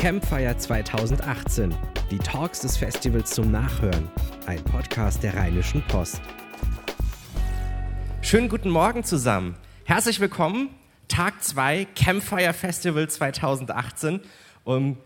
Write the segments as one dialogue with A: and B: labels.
A: Campfire 2018. Die Talks des Festivals zum Nachhören. Ein Podcast der Rheinischen Post.
B: Schönen guten Morgen zusammen. Herzlich willkommen. Tag 2 Campfire Festival 2018. Um,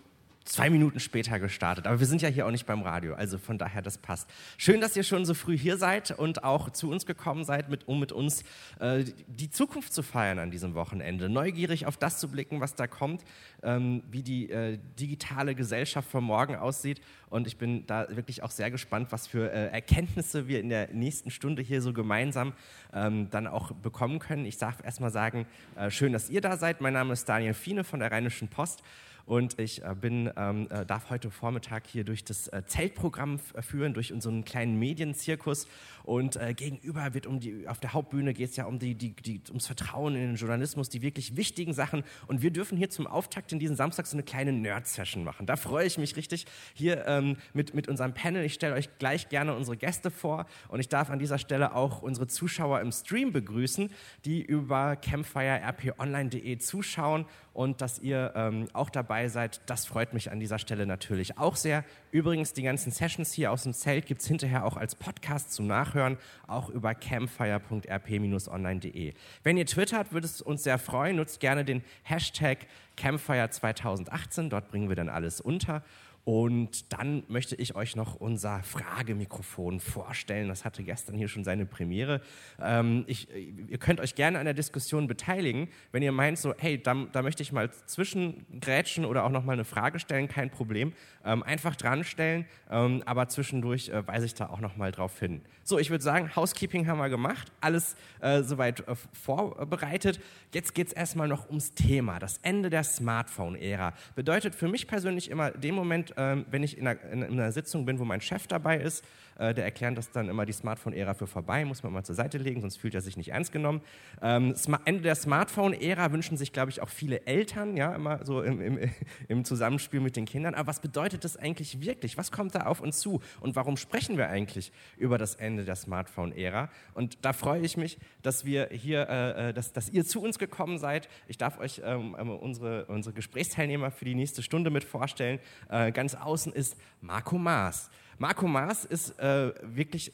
B: zwei Minuten später gestartet. Aber wir sind ja hier auch nicht beim Radio, also von daher, das passt. Schön, dass ihr schon so früh hier seid und auch zu uns gekommen seid, mit, um mit uns äh, die Zukunft zu feiern an diesem Wochenende. Neugierig auf das zu blicken, was da kommt, ähm, wie die äh, digitale Gesellschaft von morgen aussieht. Und ich bin da wirklich auch sehr gespannt, was für äh, Erkenntnisse wir in der nächsten Stunde hier so gemeinsam ähm, dann auch bekommen können. Ich darf erstmal sagen, äh, schön, dass ihr da seid. Mein Name ist Daniel Fiene von der Rheinischen Post. Und ich äh, bin, ähm, äh, darf heute Vormittag hier durch das äh, Zeltprogramm führen, durch unseren kleinen Medienzirkus. Und äh, gegenüber wird um die, auf der Hauptbühne geht es ja um die, die, die, ums Vertrauen in den Journalismus, die wirklich wichtigen Sachen. Und wir dürfen hier zum Auftakt in diesen Samstag so eine kleine Nerd-Session machen. Da freue ich mich richtig hier ähm, mit, mit unserem Panel. Ich stelle euch gleich gerne unsere Gäste vor. Und ich darf an dieser Stelle auch unsere Zuschauer im Stream begrüßen, die über campfirerponline.de zuschauen und dass ihr ähm, auch dabei seid. Das freut mich an dieser Stelle natürlich auch sehr. Übrigens, die ganzen Sessions hier aus dem Zelt gibt es hinterher auch als Podcast zum Nachhören, auch über campfire.rp-online.de. Wenn ihr twittert, würde es uns sehr freuen. Nutzt gerne den Hashtag Campfire 2018. Dort bringen wir dann alles unter. Und dann möchte ich euch noch unser Fragemikrofon vorstellen. Das hatte gestern hier schon seine Premiere. Ähm, ich, ihr könnt euch gerne an der Diskussion beteiligen. Wenn ihr meint, so, hey, da, da möchte ich mal zwischengrätschen oder auch noch mal eine Frage stellen, kein Problem. Ähm, einfach dran stellen, ähm, aber zwischendurch äh, weise ich da auch noch mal drauf hin. So, ich würde sagen, Housekeeping haben wir gemacht, alles äh, soweit äh, vorbereitet. Jetzt geht es erstmal noch ums Thema. Das Ende der Smartphone-Ära bedeutet für mich persönlich immer den Moment, ähm, wenn ich in einer, in einer, Sitzung bin, wo mein Chef dabei ist, äh, der erklärt das dann immer die Smartphone-Ära für vorbei, muss man mal zur Seite legen, sonst fühlt er sich nicht ernst genommen. Ähm, Ende der Smartphone-Ära wünschen sich, glaube ich, auch viele Eltern, ja, immer so im, im, im, Zusammenspiel mit den Kindern. Aber was bedeutet das eigentlich wirklich? Was kommt da auf uns zu? Und warum sprechen wir eigentlich über das Ende der Smartphone-Ära? Und da freue ich mich, dass wir hier, äh, äh dass, dass ihr zu uns gekommen seid. Ich darf euch ähm, unsere, unsere Gesprächsteilnehmer für die nächste Stunde mit vorstellen. Äh, ganz außen ist Marco Maas. Marco Maas ist äh, wirklich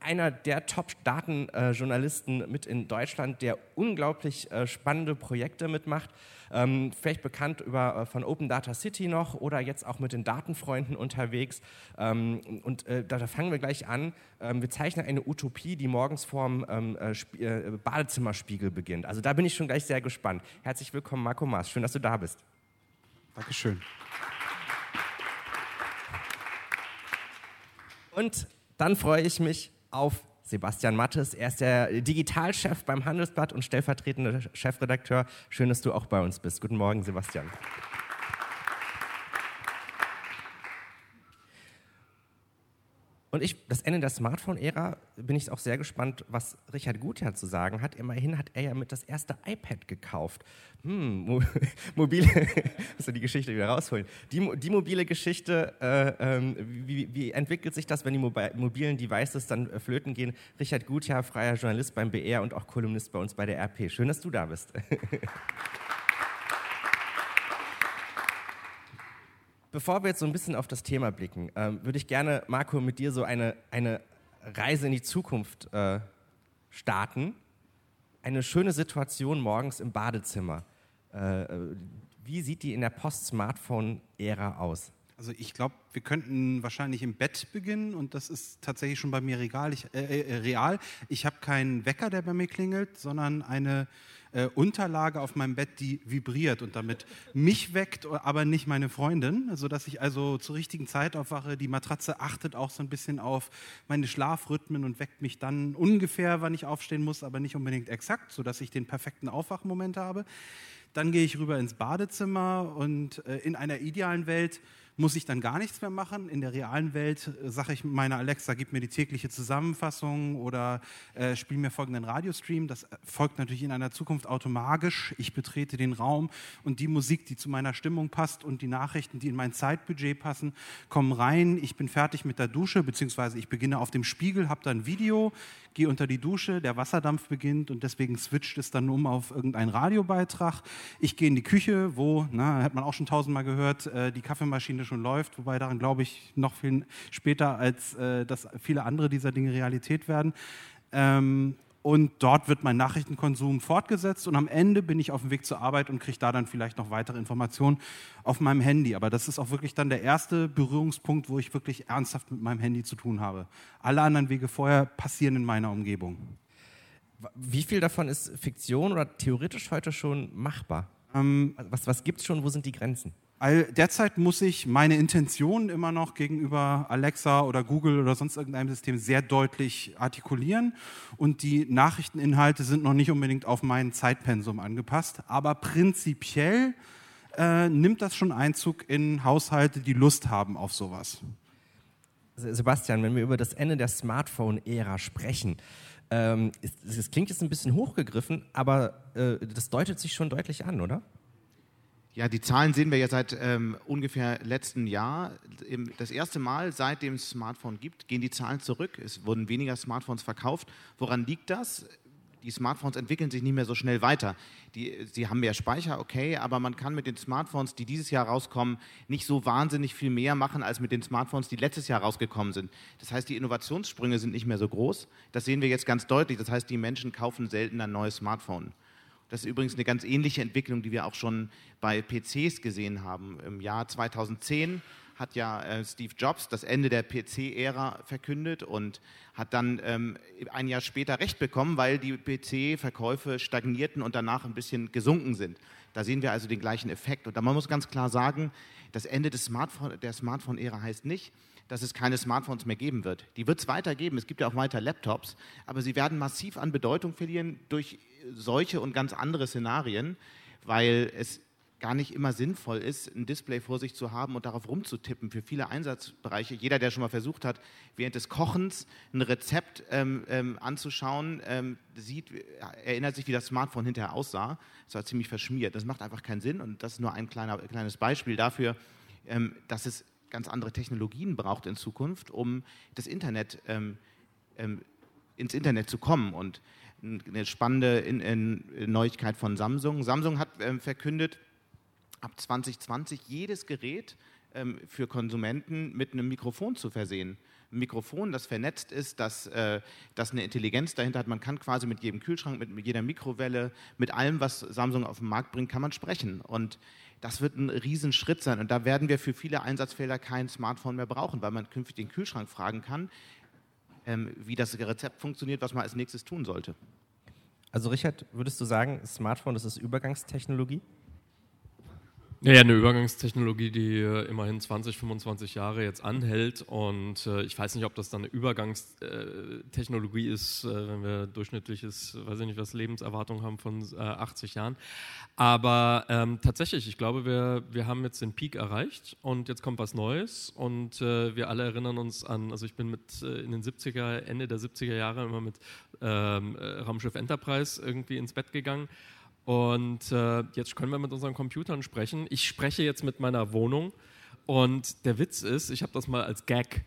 B: einer der Top-Datenjournalisten äh, mit in Deutschland, der unglaublich äh, spannende Projekte mitmacht. Ähm, vielleicht bekannt über, äh, von Open Data City noch oder jetzt auch mit den Datenfreunden unterwegs. Ähm, und äh, da, da, fangen wir gleich an. Ähm, wir zeichnen eine Utopie, die morgens vorm ähm, äh, äh, Badezimmerspiegel beginnt. Also da bin ich schon gleich sehr gespannt. Herzlich willkommen, Marco Maas. Schön, dass du da bist.
C: Dankeschön.
B: Und dann freue ich mich auf Sebastian Mattes. Er ist der Digitalchef beim Handelsblatt und stellvertretender Chefredakteur. Schön, dass du auch bei uns bist. Guten Morgen, Sebastian. Und ich, das Ende der Smartphone-Ära, bin ich auch sehr gespannt, was Richard Gutjahr zu sagen hat. Immerhin hat er ja mit das erste iPad gekauft. Hm, mo mobile, muss die Geschichte wieder rausholen. Die, die mobile Geschichte, äh, äh, wie, wie, entwickelt sich das, wenn die mobilen Devices dann äh, flöten gehen? Richard Gutjahr, freier Journalist beim BR und auch Kolumnist bei uns bei der RP. Schön, dass du da bist. Bevor wir jetzt so ein bisschen auf das Thema blicken, ähm, würde ich gerne, Marco, mit dir so eine, eine Reise in die Zukunft äh, starten. Eine schöne Situation morgens im Badezimmer. Äh, äh wie sieht die in der Post-Smartphone-Ära aus?
C: Also ich glaube, wir könnten wahrscheinlich im Bett beginnen und das ist tatsächlich schon bei mir real. Ich, äh, äh real. ich habe keinen Wecker, der bei mir klingelt, sondern eine äh, Unterlage auf meinem Bett, die vibriert und damit mich weckt, aber nicht meine Freundin, sodass ich also zur richtigen Zeit aufwache. Die Matratze achtet auch so ein bisschen auf meine Schlafrhythmen und weckt mich dann ungefähr, wann ich aufstehen muss, aber nicht unbedingt exakt, sodass ich den perfekten Aufwachmoment habe. Dann gehe ich rüber ins Badezimmer und äh, in einer idealen Welt muss ich dann gar nichts mehr machen. In der realen Welt äh, sage ich meiner Alexa, gib mir die tägliche Zusammenfassung oder äh, spiel mir folgenden Radiostream. Das folgt natürlich in einer Zukunft automatisch. Ich betrete den Raum und die Musik, die zu meiner Stimmung passt und die Nachrichten, die in mein Zeitbudget passen, kommen rein. Ich bin fertig mit der Dusche, beziehungsweise ich beginne auf dem Spiegel, habe dann Video, gehe unter die Dusche, der Wasserdampf beginnt und deswegen switcht es dann um auf irgendeinen Radiobeitrag. Ich gehe in die Küche, wo, na, hat man auch schon tausendmal gehört, äh, die Kaffeemaschine schon läuft, wobei daran glaube ich noch viel später, als äh, dass viele andere dieser Dinge Realität werden. Ähm, und dort wird mein Nachrichtenkonsum fortgesetzt und am Ende bin ich auf dem Weg zur Arbeit und kriege da dann vielleicht noch weitere Informationen auf meinem Handy. Aber das ist auch wirklich dann der erste Berührungspunkt, wo ich wirklich ernsthaft mit meinem Handy zu tun habe. Alle anderen Wege vorher passieren in meiner Umgebung.
B: Wie viel davon ist Fiktion oder theoretisch heute schon machbar?
C: Ähm,
B: was was gibt es schon? Wo sind die Grenzen?
C: Derzeit muss ich meine Intentionen immer noch gegenüber Alexa oder Google oder sonst irgendeinem System sehr deutlich artikulieren und die Nachrichteninhalte sind noch nicht unbedingt auf mein Zeitpensum angepasst, aber prinzipiell äh, nimmt das schon Einzug in Haushalte, die Lust haben auf sowas.
B: Sebastian, wenn wir über das Ende der Smartphone-Ära sprechen, ähm, es, klingt jetzt ein bisschen hochgegriffen, aber äh, das deutet sich schon deutlich an, oder?
D: Ja, die Zahlen sehen wir ja seit ähm, ungefähr letztem Jahr. Das erste Mal, seitdem es Smartphone gibt, gehen die Zahlen zurück. Es wurden weniger Smartphones verkauft. Woran liegt das? Die Smartphones entwickeln sich nicht mehr so schnell weiter. Die, sie haben mehr Speicher, okay, aber man kann mit den Smartphones, die dieses Jahr rauskommen, nicht so wahnsinnig viel mehr machen als mit den Smartphones, die letztes Jahr rausgekommen sind. Das heißt, die Innovationssprünge sind nicht mehr so groß. Das sehen wir jetzt ganz deutlich. Das heißt, die Menschen kaufen selten ein neues Smartphone. Das ist übrigens eine ganz ähnliche Entwicklung, die wir auch schon bei PCs gesehen haben. Im Jahr 2010 hat ja äh, Steve Jobs das Ende der PC-Ära verkündet und hat dann ähm, ein Jahr später recht bekommen, weil die PC-Verkäufe stagnierten und danach ein bisschen gesunken sind. Da sehen wir also den gleichen Effekt. Und man muss ganz klar sagen, das Ende des Smartphone, der Smartphone-Ära heißt nicht, dass es keine Smartphones mehr geben wird. Die wird es weiter geben. Es gibt ja auch weiter Laptops, aber sie werden massiv an Bedeutung verlieren durch solche und ganz andere Szenarien, weil es gar nicht immer sinnvoll ist, ein Display vor sich zu haben und darauf rumzutippen für viele Einsatzbereiche. Jeder, der schon mal versucht hat, während des Kochens ein Rezept ähm, ähm, anzuschauen, ähm, sieht, erinnert sich, wie das Smartphone hinterher aussah. Es war ziemlich verschmiert. Das macht einfach keinen Sinn und das ist nur ein kleiner, kleines Beispiel dafür, ähm, dass es ganz andere Technologien braucht in Zukunft, um das Internet ähm, ähm, ins Internet zu kommen. Und eine spannende in, in Neuigkeit von Samsung. Samsung hat ähm, verkündet, ab 2020 jedes Gerät ähm, für Konsumenten mit einem Mikrofon zu versehen. Ein Mikrofon, das vernetzt ist, das, äh, das eine Intelligenz dahinter hat. Man kann quasi mit jedem Kühlschrank, mit, jeder Mikrowelle, mit allem, was Samsung auf den Markt bringt, kann man sprechen. Und das wird ein Riesenschritt sein. Und da werden wir für viele Einsatzfelder kein Smartphone mehr brauchen, weil man künftig den Kühlschrank fragen kann, ähm, wie das Rezept funktioniert, was man als nächstes tun sollte.
B: Also Richard, würdest du sagen, Smartphone, das ist Übergangstechnologie?
E: Ja, eine Übergangstechnologie, die äh, immerhin 20, 25 Jahre jetzt anhält. Und äh, ich weiß nicht, ob das dann eine Übergangstechnologie ist, äh, wenn wir durchschnittliches, weiß ich nicht, was Lebenserwartung haben von 80 äh, Jahren. Aber ähm, tatsächlich, ich glaube, wir, wir haben jetzt den Peak erreicht und jetzt kommt was Neues. Und äh, wir alle erinnern uns an, also ich bin mit äh, in den 70er, Ende der 70er Jahre immer mit ähm, Raumschiff Enterprise irgendwie ins Bett gegangen. Und äh, jetzt können wir mit unseren Computern sprechen. Ich spreche jetzt mit meiner Wohnung. Und der Witz ist, ich habe das mal als Gag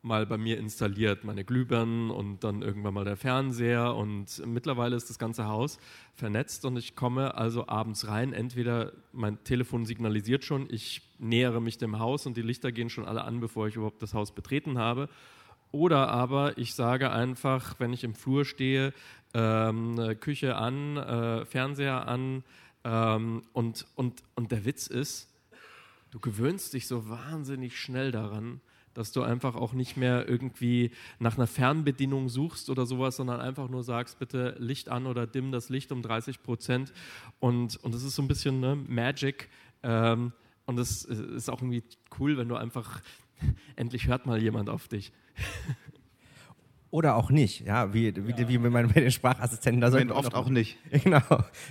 E: mal bei mir installiert, meine Glühbirnen und dann irgendwann mal der Fernseher. Und mittlerweile ist das ganze Haus vernetzt. Und ich komme also abends rein, entweder mein Telefon signalisiert schon, ich nähere mich dem Haus und die Lichter gehen schon alle an, bevor ich überhaupt das Haus betreten habe. Oder aber ich sage einfach, wenn ich im Flur stehe, ähm, Küche an, äh, Fernseher an. Ähm, und, und, und der Witz ist, du gewöhnst dich so wahnsinnig schnell daran, dass du einfach auch nicht mehr irgendwie nach einer Fernbedienung suchst oder sowas, sondern einfach nur sagst, bitte Licht an oder dimm das Licht um 30 Prozent. Und, und das ist so ein bisschen ne, Magic. Ähm, und es ist auch irgendwie cool, wenn du einfach, endlich hört mal jemand auf dich.
B: Oder auch nicht, ja, wie, wie, ja. wie bei den Sprachassistenten. Da
D: Wenn oft auch, auch nicht.
B: Genau,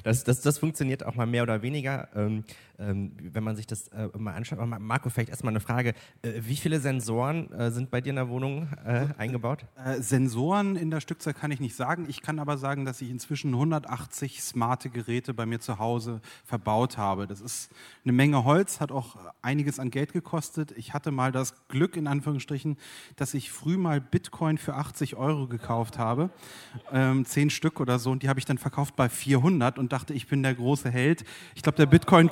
B: das, das, das funktioniert auch mal mehr oder weniger. Ähm, ähm, wenn man sich das äh, mal anschaut. Aber Marco, vielleicht erstmal eine Frage. Äh, wie viele Sensoren äh, sind bei dir in der Wohnung äh, eingebaut?
C: Äh, Sensoren in der Stückzahl kann ich nicht sagen. Ich kann aber sagen, dass ich inzwischen 180 smarte Geräte bei mir zu Hause verbaut habe. Das ist eine Menge Holz, hat auch einiges an Geld gekostet. Ich hatte mal das Glück, in Anführungsstrichen, dass ich früh mal Bitcoin für 80 Euro gekauft habe. Ähm, zehn Stück oder so. Und die habe ich dann verkauft bei 400 und dachte, ich bin der große Held. Ich glaube, der Bitcoin,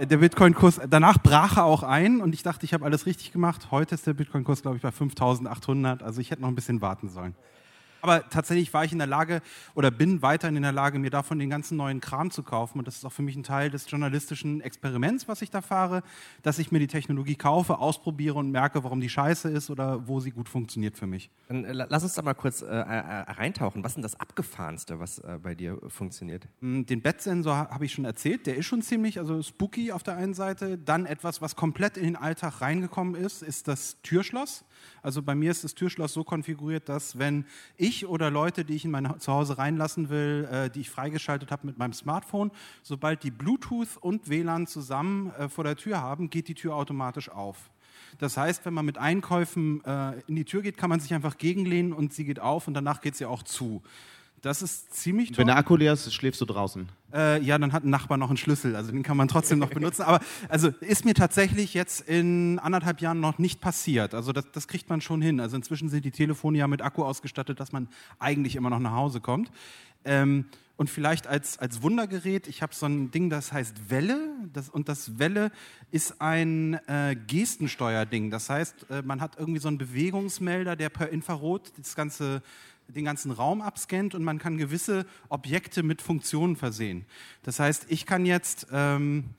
C: der Bitcoin-Kurs, danach brach er auch ein und ich dachte, ich habe alles richtig gemacht. Heute ist der Bitcoin-Kurs, glaube ich, bei 5800. Also ich hätte noch ein bisschen warten sollen. Aber tatsächlich war ich in der Lage oder bin weiterhin in der Lage, mir davon den ganzen neuen Kram zu kaufen. Und das ist auch für mich ein Teil des journalistischen Experiments, was ich da fahre, dass ich mir die Technologie kaufe, ausprobiere und merke, warum die scheiße ist oder wo sie gut funktioniert für mich.
B: Dann äh, lass uns da mal kurz äh, äh, reintauchen. Was ist denn das Abgefahrenste, was äh, bei dir funktioniert?
C: Hm, den Bettsensor habe ich schon erzählt. Der ist schon ziemlich also spooky auf der einen Seite. Dann etwas, was komplett in den Alltag reingekommen ist, ist das Türschloss. Also bei mir ist das Türschloss so konfiguriert, dass wenn ich oder Leute, die ich in mein Zuhause reinlassen will, äh, die ich freigeschaltet habe mit meinem Smartphone, sobald die Bluetooth und WLAN zusammen äh, vor der Tür haben, geht die Tür automatisch auf. Das heißt, wenn man mit Einkäufen äh, in die Tür geht, kann man sich einfach gegenlehnen und sie geht auf und danach geht sie auch zu. Das ist ziemlich toll.
D: Wenn der Akku leer ist, schläfst du draußen.
C: Äh, ja, dann hat ein Nachbar noch einen Schlüssel, also den kann man trotzdem noch benutzen. Aber also ist mir tatsächlich jetzt in anderthalb Jahren noch nicht passiert. Also das, das kriegt man schon hin. Also inzwischen sind die Telefone ja mit Akku ausgestattet, dass man eigentlich immer noch nach Hause kommt. Ähm, und vielleicht als, als Wundergerät, ich habe so ein Ding, das heißt Welle. Das, und das Welle ist ein äh, Gestensteuerding. Das heißt, äh, man hat irgendwie so einen Bewegungsmelder, der per Infrarot das ganze den ganzen Raum abscannt und man kann gewisse Objekte mit Funktionen versehen. Das heißt, ich kann jetzt ähm,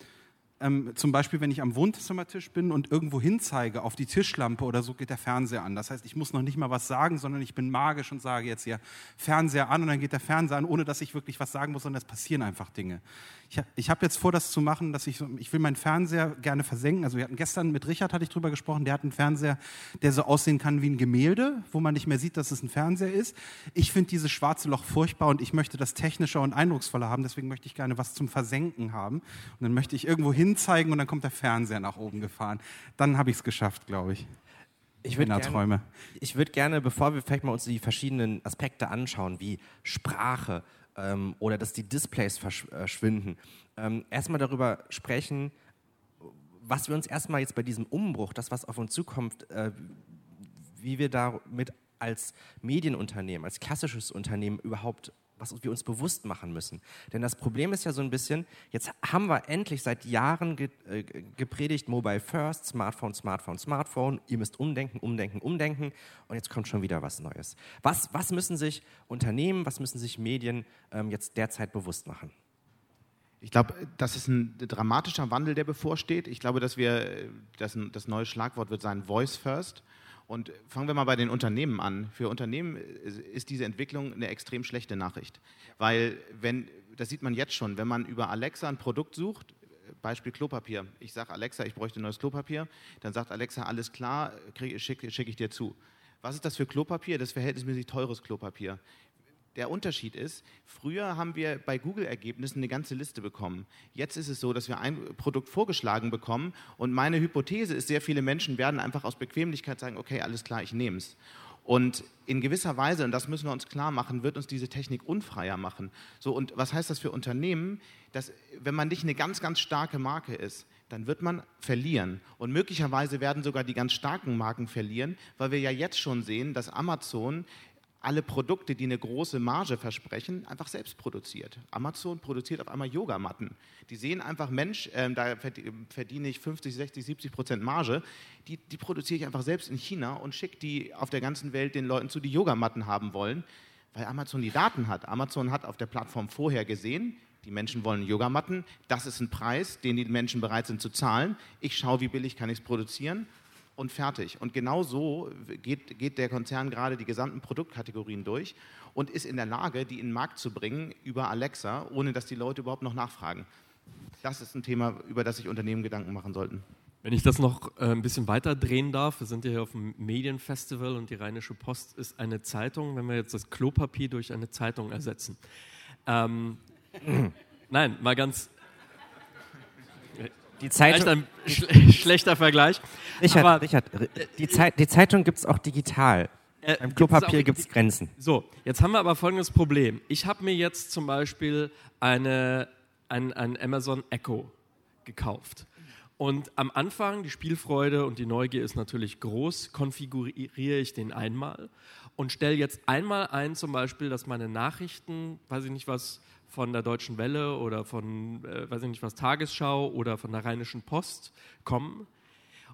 C: ähm, zum Beispiel, wenn ich am Wohnzimmertisch bin und irgendwo hinzeige auf die Tischlampe oder so, geht der Fernseher an. Das heißt, ich muss noch nicht mal was sagen, sondern ich bin magisch und sage jetzt hier Fernseher an und dann geht der Fernseher an, ohne dass ich wirklich was sagen muss, sondern es passieren einfach Dinge. Ich, ich habe jetzt vor, das zu machen, dass ich, ich will meinen Fernseher gerne versenken. Also wir hatten gestern mit Richard hatte ich drüber gesprochen, der hat einen Fernseher, der so aussehen kann wie ein Gemälde, wo man nicht mehr sieht, dass es ein Fernseher ist. Ich finde dieses schwarze Loch furchtbar und ich möchte das technischer und eindrucksvoller haben, deswegen möchte ich gerne was zum Versenken haben. Und dann möchte ich irgendwo hinzeigen und dann kommt der Fernseher nach oben gefahren. Dann habe ich es geschafft, glaube ich.
B: Ich würde gerne, würd gerne, bevor wir vielleicht mal uns die verschiedenen Aspekte anschauen, wie Sprache, ähm, oder dass die Displays verschwinden. Ähm, erstmal darüber sprechen, was wir uns erstmal jetzt bei diesem Umbruch, das was auf uns zukommt, äh, wie wir damit als Medienunternehmen, als klassisches Unternehmen überhaupt was wir uns bewusst machen müssen. Denn das Problem ist ja so ein bisschen, jetzt haben wir endlich seit Jahren ge äh, gepredigt, Mobile First, Smartphone, Smartphone, Smartphone, ihr müsst umdenken, umdenken, umdenken und jetzt kommt schon wieder was Neues. Was, was müssen sich Unternehmen, was müssen sich Medien ähm, jetzt derzeit bewusst machen?
D: Ich glaube, das ist ein dramatischer Wandel, der bevorsteht. Ich glaube, dass wir, das, das neue Schlagwort wird sein Voice First. Und fangen wir mal bei den Unternehmen an. Für Unternehmen ist diese Entwicklung eine extrem schlechte Nachricht. Weil, wenn, das sieht man jetzt schon, wenn man über Alexa ein Produkt sucht, Beispiel Klopapier. Ich sage Alexa, ich bräuchte neues Klopapier. Dann sagt Alexa, alles klar, schicke schick ich dir zu. Was ist das für Klopapier? Das ist verhältnismäßig teures Klopapier. Der Unterschied ist, früher haben wir bei Google-Ergebnissen eine ganze Liste bekommen. Jetzt ist es so, dass wir ein Produkt vorgeschlagen bekommen und meine Hypothese ist, sehr viele Menschen werden einfach aus Bequemlichkeit sagen, okay, alles klar, ich nehme es. Und in gewisser Weise, und das müssen wir uns klar machen, wird uns diese Technik unfreier machen. So, und was heißt das für Unternehmen? Dass, wenn man nicht eine ganz, ganz starke Marke ist, dann wird man verlieren. Und möglicherweise werden sogar die ganz starken Marken verlieren, weil wir ja jetzt schon sehen, dass Amazon alle Produkte, die eine große Marge versprechen, einfach selbst produziert. Amazon produziert auf einmal Yogamatten. Die sehen einfach, Mensch, äh, da verdiene ich 50, 60, 70 Prozent Marge. Die, die produziere ich einfach selbst in China und schicke die auf der ganzen Welt den Leuten zu, die Yogamatten haben wollen, weil Amazon die Daten hat. Amazon hat auf der Plattform vorher gesehen, die Menschen wollen Yogamatten. Das ist ein Preis, den die Menschen bereit sind zu zahlen. Ich schaue, wie billig kann ich es produzieren und fertig. Und genau so geht, geht der Konzern gerade die gesamten Produktkategorien durch und ist in der Lage, die in den Markt zu bringen über Alexa, ohne dass die Leute überhaupt noch nachfragen. Das ist ein Thema, über das sich Unternehmen Gedanken machen sollten.
E: Wenn ich das noch äh, ein bisschen weiter drehen darf, wir sind ja hier auf dem Medienfestival und die Rheinische Post ist eine Zeitung, wenn wir jetzt das Klopapier durch eine Zeitung ersetzen. Ähm, nein, mal ganz,
B: die Zeitung.
E: Ein schle schlechter Vergleich.
B: Richard,
E: aber,
B: Richard, die, Zeit, die Zeitung gibt es auch digital.
E: Äh,
B: Beim Klopapier gibt es Grenzen.
E: So, jetzt haben wir aber folgendes Problem. Ich habe mir jetzt zum Beispiel eine, ein, ein Amazon Echo gekauft. Und am Anfang, die Spielfreude und die Neugier ist natürlich groß, konfiguriere ich den einmal und stelle jetzt einmal ein, zum Beispiel, dass meine Nachrichten, weiß ich nicht was, von der Deutschen Welle oder von, äh, weiß ich nicht was, Tagesschau oder von der Rheinischen Post kommen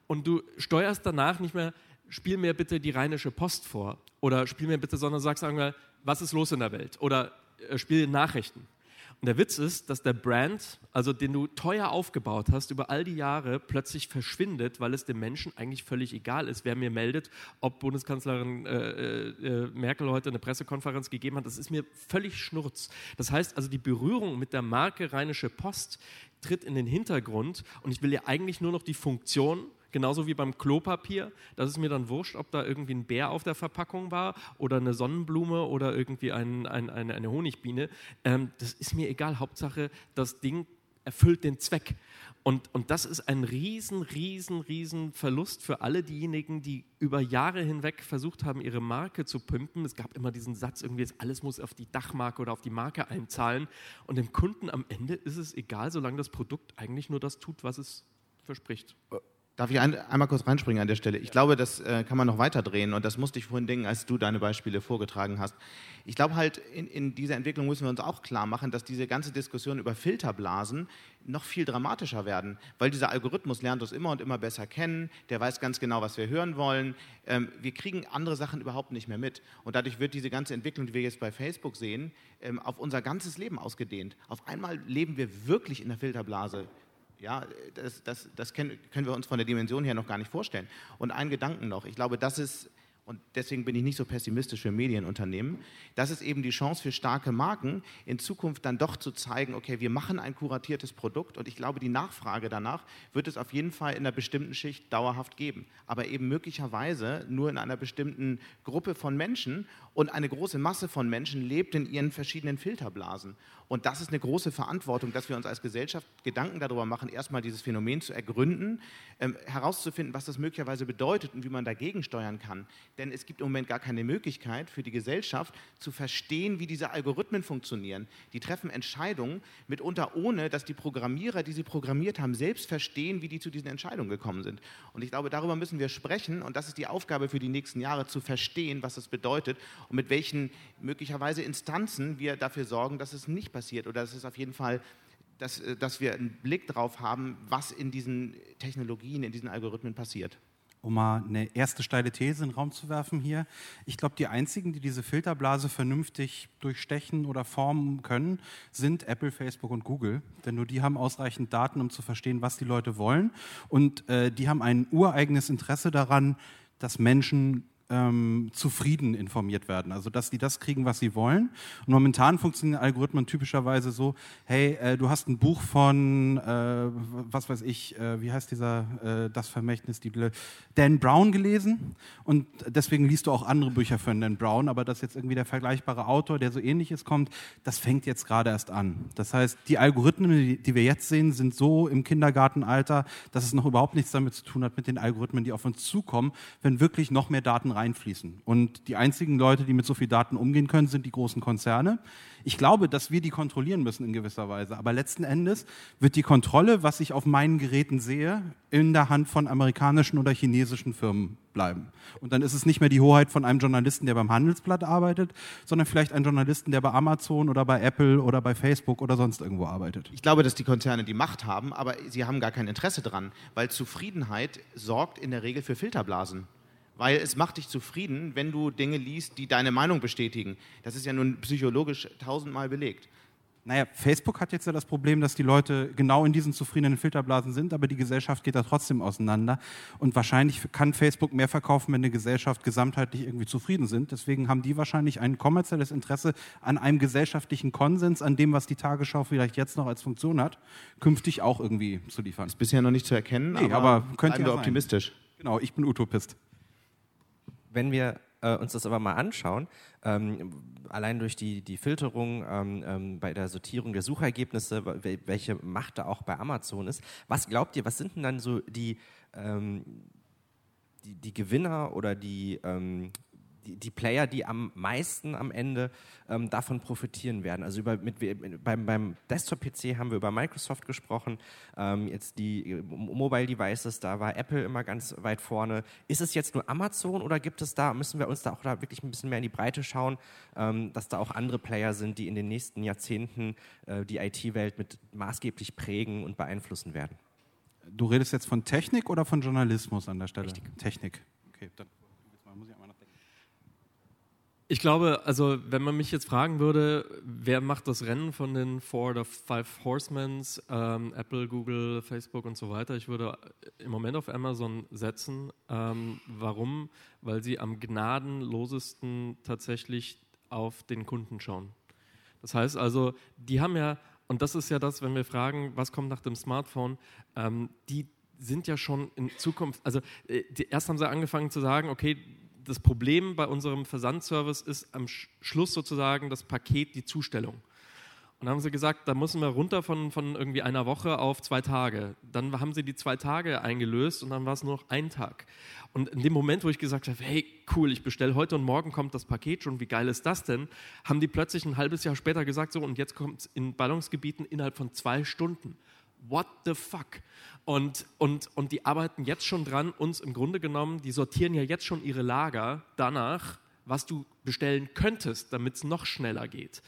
E: und du steuerst danach nicht mehr, spiel mir bitte die Rheinische Post vor oder spiel mir bitte, sondern sagst wir, was ist los in der Welt oder äh, spiel Nachrichten. Und der Witz ist, dass der Brand, also den du teuer aufgebaut hast, über all die Jahre plötzlich verschwindet, weil es dem Menschen eigentlich völlig egal ist, wer mir meldet, ob Bundeskanzlerin äh, äh, Merkel heute eine Pressekonferenz gegeben hat. Das ist mir völlig schnurz. Das heißt also, die Berührung mit der Marke Rheinische Post tritt in den Hintergrund und ich will ja eigentlich nur noch die Funktion Genauso wie beim Klopapier. Das ist mir dann wurscht, ob da irgendwie ein Bär auf der Verpackung war oder eine Sonnenblume oder irgendwie ein, ein, eine, eine Honigbiene. Ähm, das ist mir egal. Hauptsache, das Ding erfüllt den Zweck. Und, und das ist ein riesen, riesen, riesen Verlust für alle diejenigen, die über Jahre hinweg versucht haben, ihre Marke zu pimpen. Es gab immer diesen Satz, irgendwie alles muss auf die Dachmarke oder auf die Marke einzahlen. Und dem Kunden am Ende ist es egal, solange das Produkt eigentlich nur das tut, was es verspricht.
D: Darf ich ein, einmal kurz reinspringen an der Stelle? Ich glaube, das äh, kann man noch weiter drehen und das musste ich vorhin denken, als du deine Beispiele vorgetragen hast. Ich glaube halt, in, in dieser Entwicklung müssen wir uns auch klar machen, dass diese ganze Diskussion über Filterblasen noch viel dramatischer werden, weil dieser Algorithmus lernt uns immer und immer besser kennen, der weiß ganz genau, was wir hören wollen. Ähm, wir kriegen andere Sachen überhaupt nicht mehr mit. Und dadurch wird diese ganze Entwicklung, die wir jetzt bei Facebook sehen, ähm, auf unser ganzes Leben ausgedehnt. Auf einmal leben wir wirklich in der Filterblase. Ja, das, das, das können, wir uns von der Dimension her noch gar nicht vorstellen. Und einen Gedanken noch. Ich glaube, das ist, und deswegen bin ich nicht so pessimistisch für Medienunternehmen, das ist eben die Chance für starke Marken, in Zukunft dann doch zu zeigen, okay, wir machen ein kuratiertes Produkt und ich glaube, die Nachfrage danach wird es auf jeden Fall in einer bestimmten Schicht dauerhaft geben. Aber eben möglicherweise nur in einer bestimmten Gruppe von Menschen und eine große Masse von Menschen lebt in ihren verschiedenen Filterblasen. Und das ist eine große Verantwortung, dass wir uns als Gesellschaft Gedanken darüber machen, erstmal dieses Phänomen zu ergründen, ähm, herauszufinden, was das möglicherweise bedeutet und wie man dagegen steuern kann. Denn es gibt im Moment gar keine Möglichkeit für die Gesellschaft zu verstehen, wie diese Algorithmen funktionieren. Die treffen Entscheidungen mitunter ohne, dass die Programmierer, die sie programmiert haben, selbst verstehen, wie die zu diesen Entscheidungen gekommen sind. Und ich glaube, darüber müssen wir sprechen und das ist die Aufgabe für die nächsten Jahre, zu verstehen, was das bedeutet und mit welchen möglicherweise Instanzen wir dafür sorgen, dass es nicht passiert oder dass es auf jeden Fall, dass, äh, dass wir einen Blick drauf haben, was in diesen Technologien, in diesen Algorithmen passiert.
C: Um mal eine erste steile These in den Raum zu werfen hier. Ich glaube, die einzigen, die diese Filterblase vernünftig durchstechen oder formen können, sind Apple, Facebook und Google. Denn nur die haben ausreichend Daten, um zu verstehen, was die Leute wollen. Und äh, die haben ein ureigenes Interesse daran, dass Menschen ähm, zufrieden informiert werden. Also, dass die das kriegen, was sie wollen. Und momentan funktionieren Algorithmen typischerweise so, hey, äh, du hast ein Buch von, äh, was weiß ich, äh, wie heißt dieser, äh, das Vermächtnis, die Dan Brown gelesen und deswegen liest du auch andere Bücher von Dan Brown, aber dass jetzt irgendwie der vergleichbare Autor, der so ähnliches kommt, das fängt jetzt gerade erst an. Das heißt, die Algorithmen, die, die wir jetzt sehen, sind so im Kindergartenalter, dass es noch überhaupt nichts damit zu tun hat mit den Algorithmen, die auf uns zukommen, wenn wirklich noch mehr Daten reinfließen. Und die einzigen Leute, die mit so viel Daten umgehen können, sind die großen Konzerne. Ich glaube, dass wir die kontrollieren müssen in gewisser Weise. Aber letzten Endes wird die Kontrolle, was ich auf meinen Geräten sehe, in der Hand von amerikanischen oder chinesischen Firmen bleiben. Und dann ist es nicht mehr die Hoheit von einem Journalisten, der beim Handelsblatt arbeitet, sondern vielleicht ein Journalisten, der bei Amazon oder bei Apple oder bei Facebook oder sonst irgendwo arbeitet.
D: Ich glaube, dass die Konzerne die Macht haben, aber sie haben gar kein Interesse dran, weil Zufriedenheit sorgt in der Regel für Filterblasen. Weil es macht dich zufrieden, wenn du Dinge liest, die deine Meinung bestätigen. Das ist ja nun psychologisch tausendmal belegt.
C: Naja, Facebook hat jetzt ja das Problem, dass die Leute genau in diesen zufriedenen Filterblasen sind, aber die Gesellschaft geht da trotzdem auseinander. Und wahrscheinlich kann Facebook mehr verkaufen, wenn eine Gesellschaft gesamtheitlich irgendwie zufrieden sind. Deswegen haben die wahrscheinlich ein kommerzielles Interesse an einem gesellschaftlichen Konsens, an dem, was die Tagesschau vielleicht jetzt noch als Funktion hat, künftig auch irgendwie zu liefern.
D: Ist bisher noch nicht zu erkennen,
C: Nee, aber könnte
D: bleiben
C: ja
D: wir optimistisch.
C: Genau, ich bin Utopist.
B: Wenn wir äh, uns das aber mal anschauen, ähm, allein durch die, die Filterung ähm, ähm, bei der Sortierung der Suchergebnisse, welche Macht da auch bei Amazon ist, was glaubt ihr, was sind denn dann so die, ähm, die, die, Gewinner oder die, ähm, die, die, Player, die am meisten am Ende ähm, davon profitieren werden. Also über, mit, beim, beim Desktop-PC haben wir über Microsoft gesprochen, ähm, jetzt die äh, Mobile Devices, da war Apple immer ganz weit vorne. Ist es jetzt nur Amazon oder gibt es da, müssen wir uns da auch da wirklich ein bisschen mehr in die Breite schauen, ähm, dass da auch andere Player sind, die in den nächsten Jahrzehnten äh, die IT-Welt mit maßgeblich prägen und beeinflussen werden?
C: Du redest jetzt von Technik oder von Journalismus an der Stelle?
B: Technik.
C: Technik. Okay,
E: dann ich glaube, also wenn man mich jetzt fragen würde, wer macht das Rennen von den Four oder Five Horsemen, ähm, Apple, Google, Facebook und so weiter, ich würde im Moment auf Amazon setzen. Ähm, warum? Weil sie am gnadenlosesten tatsächlich auf den Kunden schauen. Das heißt also, die haben ja, und das ist ja das, wenn wir fragen, was kommt nach dem Smartphone, ähm, die sind ja schon in Zukunft, also äh, die, erst haben sie angefangen zu sagen, okay, das Problem bei unserem Versandservice ist am Schluss sozusagen das Paket, die Zustellung. Und dann haben sie gesagt, da müssen wir runter von, von irgendwie einer Woche auf zwei Tage. Dann haben sie die zwei Tage eingelöst und dann war es nur noch ein Tag. Und in dem Moment, wo ich gesagt habe, hey, cool, ich bestelle heute und morgen kommt das Paket schon, wie geil ist das denn? Haben die plötzlich ein halbes Jahr später gesagt, so, und jetzt kommt es in Ballungsgebieten innerhalb von zwei Stunden. What the fuck? Und, und, und die arbeiten jetzt schon dran, uns im Grunde genommen, die sortieren ja jetzt schon ihre Lager danach, was du bestellen könntest, damit es noch schneller geht.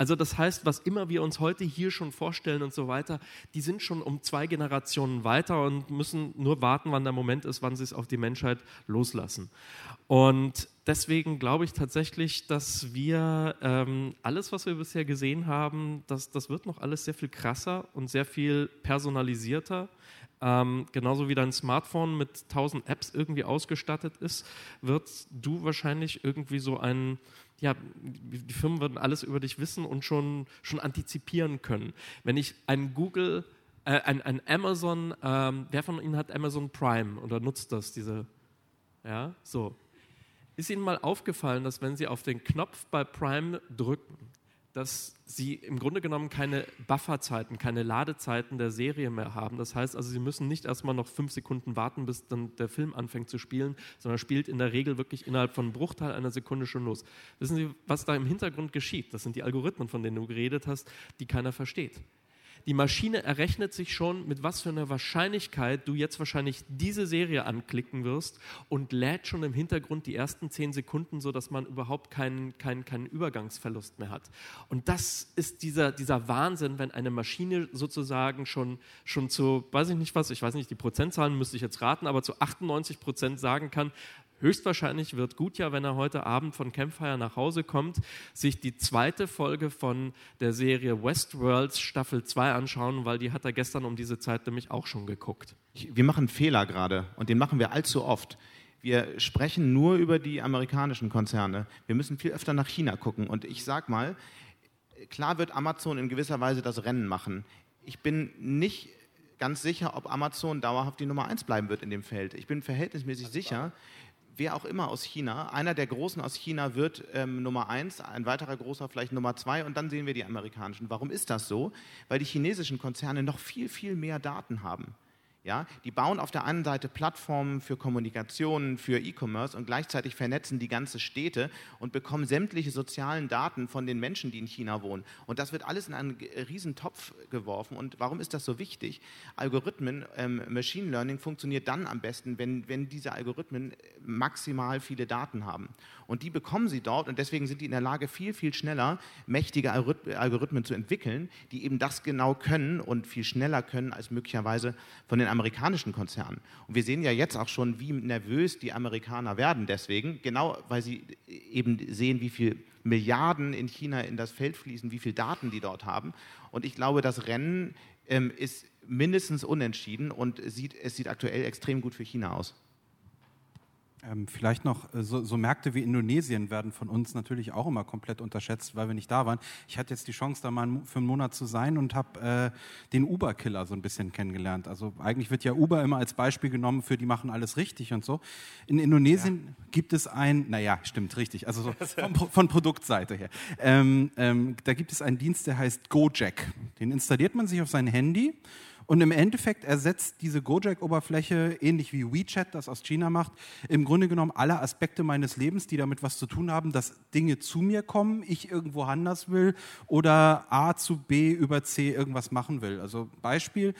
E: Also das heißt, was immer wir uns heute hier schon vorstellen und so weiter, die sind schon um zwei Generationen weiter und müssen nur warten, wann der Moment ist, wann sie es auf die Menschheit loslassen. Und deswegen glaube ich tatsächlich, dass wir ähm, alles, was wir bisher gesehen haben, das, das wird noch alles sehr viel krasser und sehr viel personalisierter. Ähm, genauso wie dein Smartphone mit 1000 Apps irgendwie ausgestattet ist, wirst du wahrscheinlich irgendwie so ein ja, die Firmen würden alles über dich wissen und schon, schon antizipieren können. Wenn ich ein Google, äh, ein, ein Amazon, ähm, wer von Ihnen hat Amazon Prime oder nutzt das, diese, ja, so. Ist Ihnen mal aufgefallen, dass wenn Sie auf den Knopf bei Prime drücken, dass sie im Grunde genommen keine Bufferzeiten, keine Ladezeiten der Serie mehr haben. Das heißt also, sie müssen nicht erstmal noch fünf Sekunden warten, bis dann der Film anfängt zu spielen, sondern spielt in der Regel wirklich innerhalb von einem Bruchteil einer Sekunde schon los. Wissen Sie, was da im Hintergrund geschieht? Das sind die Algorithmen, von denen du geredet hast, die keiner versteht die Maschine errechnet sich schon, mit was für einer Wahrscheinlichkeit du jetzt wahrscheinlich diese Serie anklicken wirst und lädt schon im Hintergrund die ersten zehn Sekunden, sodass man überhaupt keinen, keinen, keinen Übergangsverlust mehr hat. Und das ist dieser, dieser Wahnsinn, wenn eine Maschine sozusagen schon, schon zu, weiß ich nicht was, ich weiß nicht, die Prozentzahlen müsste ich jetzt raten, aber zu 98 Prozent sagen kann, Höchstwahrscheinlich wird Gutjahr, wenn er heute Abend von Campfire nach Hause kommt, sich die zweite Folge von der Serie Westworld Staffel 2 anschauen, weil die hat er gestern um diese Zeit nämlich auch schon geguckt.
D: Wir machen Fehler gerade und den machen wir allzu oft. Wir sprechen nur über die amerikanischen Konzerne. Wir müssen viel öfter nach China gucken. Und ich sag mal, klar wird Amazon in gewisser Weise das Rennen machen. Ich bin nicht ganz sicher, ob Amazon dauerhaft die Nummer 1 bleiben wird in dem Feld. Ich bin verhältnismäßig sicher, wer auch immer aus China, einer der Großen aus China wird ähm, Nummer eins, ein weiterer großer vielleicht Nummer zwei und dann sehen wir die amerikanischen. Warum ist das so? Weil die chinesischen Konzerne noch viel, viel mehr Daten haben. Ja, die bauen auf der einen Seite Plattformen für Kommunikation, für E-Commerce und gleichzeitig vernetzen die ganze Städte und bekommen sämtliche sozialen Daten von den Menschen, die in China wohnen. Und das wird alles in einen riesen Topf geworfen. Und warum ist das so wichtig? Algorithmen, ähm, Machine Learning funktioniert dann am besten, wenn, wenn diese Algorithmen maximal viele Daten haben. Und die bekommen sie dort und deswegen sind die in der Lage, viel, viel schneller mächtige Algorithmen zu entwickeln, die eben das genau können und viel schneller können als möglicherweise von den amerikanischen Konzernen. Und wir sehen ja jetzt auch schon, wie nervös die Amerikaner werden deswegen, genau weil sie eben sehen, wie viel Milliarden in China in das Feld fließen, wie viel Daten die dort haben. Und ich glaube, das Rennen ähm, ist mindestens unentschieden und sieht, es sieht aktuell extrem gut für China aus.
C: Ähm, vielleicht noch, äh, so, so, Märkte wie Indonesien werden von uns natürlich auch immer komplett unterschätzt, weil wir nicht da waren. Ich hatte jetzt die Chance, da mal für einen Monat zu sein und habe äh, den Uber-Killer so ein bisschen kennengelernt. Also eigentlich wird ja Uber immer als Beispiel genommen für die machen alles richtig und so. In Indonesien ja. gibt es ein, naja, stimmt, richtig, also so von, von Produktseite her. Ähm, ähm, da gibt es einen Dienst, der heißt Gojek. Den installiert man sich auf sein Handy und im Endeffekt ersetzt diese Gojek-Oberfläche, ähnlich wie WeChat das aus China macht, im Grunde genommen alle Aspekte meines Lebens, die damit was zu tun haben, dass Dinge zu mir kommen, ich irgendwo anders will oder A zu B über C irgendwas machen will. Also Beispiel,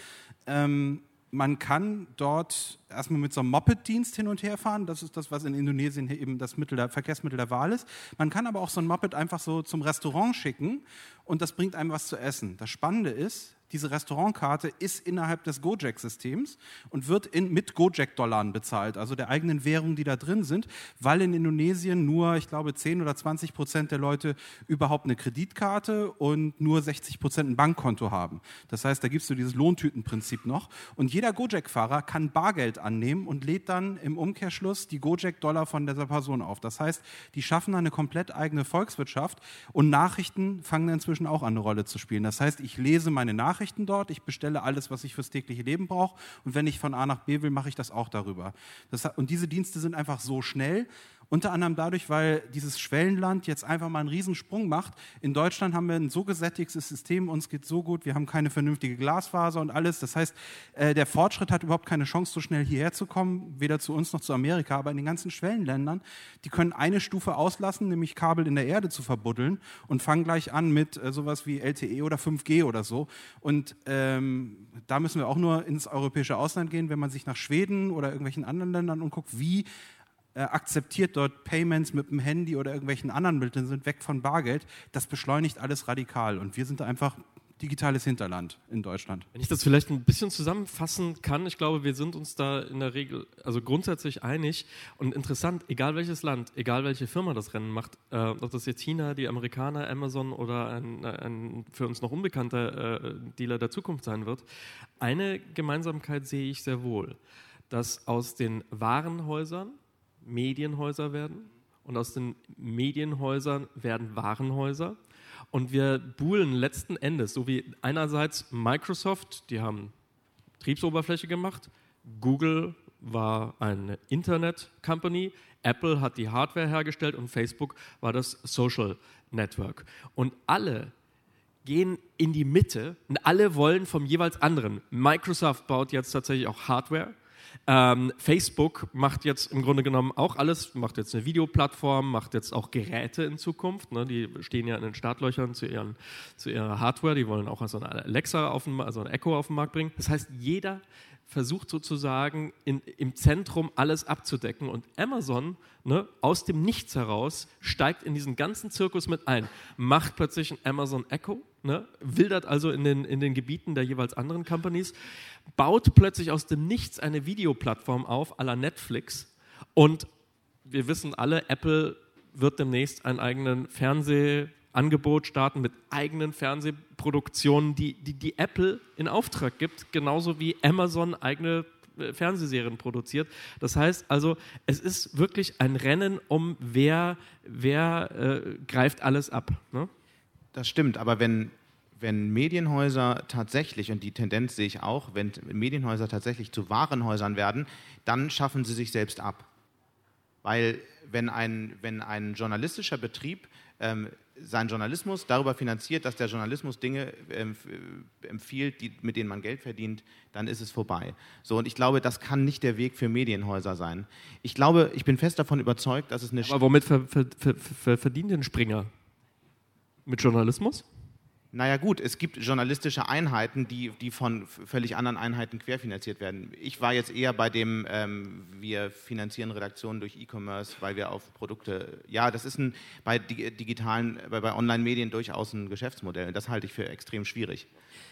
C: ähm, man kann dort erstmal mit so einem Moped-Dienst hin und her fahren. Das ist das, was in Indonesien eben das Mittel der, Verkehrsmittel der Wahl ist. Man kann aber auch so ein Moped einfach so zum Restaurant schicken und das bringt einem was zu essen. Das Spannende ist, diese Restaurantkarte ist innerhalb des Gojek-Systems und wird in, mit Gojek-Dollar bezahlt, also der eigenen Währung, die da drin sind, weil in Indonesien nur, ich glaube, 10 oder 20 Prozent der Leute überhaupt eine Kreditkarte und nur 60 Prozent ein Bankkonto haben. Das heißt, da gibst du dieses Lohntütenprinzip noch und jeder Gojek-Fahrer kann Bargeld annehmen und lädt dann im Umkehrschluss die Gojek-Dollar von dieser Person auf. Das heißt, die schaffen eine komplett eigene Volkswirtschaft und Nachrichten fangen inzwischen auch an, eine Rolle zu spielen. Das heißt, ich lese meine Nachrichten Nachrichten dort, ich bestelle alles, was ich fürs tägliche Leben brauche und wenn ich von A nach B will, mache ich das auch darüber. Das, und diese Dienste sind einfach so schnell unter anderem dadurch, weil dieses Schwellenland jetzt einfach mal einen Riesensprung macht. In Deutschland haben wir ein so gesättigtes System, uns geht so gut, wir haben keine vernünftige Glasfaser und alles. Das heißt, äh, der Fortschritt hat überhaupt keine Chance, so schnell hierher zu kommen, weder zu uns noch zu Amerika. Aber in den ganzen Schwellenländern, die können eine Stufe auslassen, nämlich Kabel in der Erde zu verbuddeln und fangen gleich an mit äh, sowas wie LTE oder 5G oder so. Und ähm, da müssen wir auch nur ins europäische Ausland gehen, wenn man sich nach Schweden oder irgendwelchen anderen Ländern umguckt, wie äh, akzeptiert dort Payments mit dem Handy oder irgendwelchen anderen Mitteln, sind weg von Bargeld. Das beschleunigt alles radikal. Und wir sind einfach digitales Hinterland in Deutschland.
E: Wenn ich das vielleicht ein bisschen zusammenfassen kann, ich glaube, wir sind uns da in der Regel, also grundsätzlich einig und interessant, egal welches Land, egal welche Firma das Rennen macht, äh, ob das jetzt China, die Amerikaner, Amazon oder ein, ein für uns noch unbekannter äh, Dealer der Zukunft sein wird, eine Gemeinsamkeit sehe ich sehr wohl, dass aus den Warenhäusern Medienhäuser werden und aus den Medienhäusern werden Warenhäuser. Und wir buhlen letzten Endes, so wie einerseits Microsoft, die haben Betriebsoberfläche gemacht, Google war eine Internet-Company, Apple hat die Hardware hergestellt und Facebook war das Social Network. Und alle gehen in die Mitte und alle wollen vom jeweils anderen. Microsoft baut jetzt tatsächlich auch Hardware. Ähm, Facebook macht jetzt im Grunde genommen auch alles, macht jetzt eine Videoplattform, macht jetzt auch Geräte in Zukunft. Ne? Die stehen ja in den Startlöchern zu, ihren, zu ihrer Hardware, die wollen auch so eine Alexa auf den, also ein Echo auf den Markt bringen. Das heißt, jeder versucht sozusagen in, im Zentrum alles abzudecken und Amazon ne, aus dem Nichts heraus steigt in diesen ganzen Zirkus mit ein, macht plötzlich ein Amazon Echo, ne, wildert also in den, in den Gebieten der jeweils anderen Companies, baut plötzlich aus dem Nichts eine Videoplattform auf, à la Netflix und wir wissen alle, Apple wird demnächst einen eigenen Fernseh- Angebot starten mit eigenen Fernsehproduktionen, die, die, die Apple in Auftrag gibt, genauso wie Amazon eigene äh, Fernsehserien produziert. Das heißt also, es ist wirklich ein Rennen um wer, wer äh, greift alles ab. Ne?
D: Das stimmt, aber wenn, wenn Medienhäuser tatsächlich, und die Tendenz sehe ich auch, wenn Medienhäuser tatsächlich zu Warenhäusern werden, dann schaffen sie sich selbst ab. Weil wenn ein, wenn ein journalistischer Betrieb ähm, seinen Journalismus darüber finanziert, dass der Journalismus Dinge ähm, empfiehlt, die, mit denen man Geld verdient, dann ist es vorbei. So, und ich glaube, das kann nicht der Weg für Medienhäuser sein. Ich glaube, ich bin fest davon überzeugt, dass es eine.
E: Aber womit ver, ver, ver, verdient den Springer? Mit Journalismus?
D: Naja gut, es gibt journalistische Einheiten, die, die von völlig anderen Einheiten querfinanziert werden. Ich war jetzt eher bei dem, ähm, wir finanzieren Redaktionen durch E-Commerce, weil wir auf Produkte, ja, das ist ein, bei digitalen, bei, bei Online-Medien durchaus ein Geschäftsmodell. Das halte ich für extrem schwierig.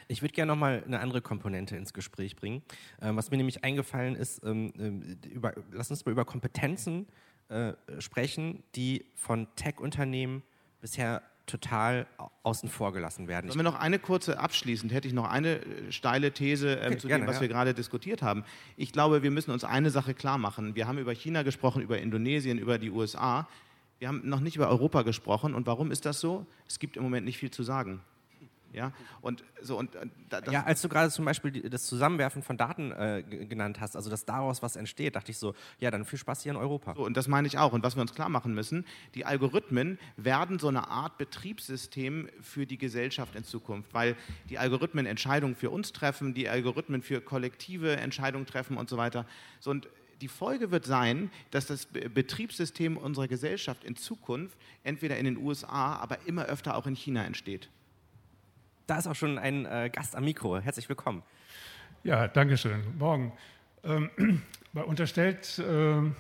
B: Ich würde gerne nochmal eine andere Komponente ins Gespräch bringen. Ähm, was mir nämlich eingefallen ist, ähm, äh, über, lass uns mal über Kompetenzen äh, sprechen, die von Tech-Unternehmen bisher total außen vor gelassen werden.
D: Sollen wir noch eine kurze abschließend, hätte ich noch eine äh, steile These ähm,
B: Okay,
D: zu
B: gerne,
D: dem, was
B: ja.
D: wir gerade diskutiert haben. Ich glaube, wir müssen uns eine Sache klar machen. Wir haben über China gesprochen, über Indonesien, über die USA. Wir haben noch nicht über Europa gesprochen. Und warum ist das so? Es gibt im Moment nicht viel zu sagen. Ja, und so und äh, da- das,
B: Ja, als du gerade zum Beispiel die, das Zusammenwerfen von Daten äh, genannt hast, also dass daraus was entsteht, dachte ich so, ja, dann viel Spaß hier in Europa.
D: So, und das meine ich auch. Und was wir uns klar machen müssen, die Algorithmen werden so eine Art Betriebssystem für die Gesellschaft in Zukunft, weil die Algorithmen Entscheidungen für uns treffen, die Algorithmen für kollektive Entscheidungen treffen und so weiter. So, und die Folge wird sein, dass das Be- Betriebssystem unserer Gesellschaft in Zukunft entweder in den USA, aber immer öfter auch in China entsteht.
B: Da ist auch schon ein äh, Gast am Mikro. Herzlich willkommen.
F: Ja, danke schön. Morgen. Ähm, unterstellt, ähm,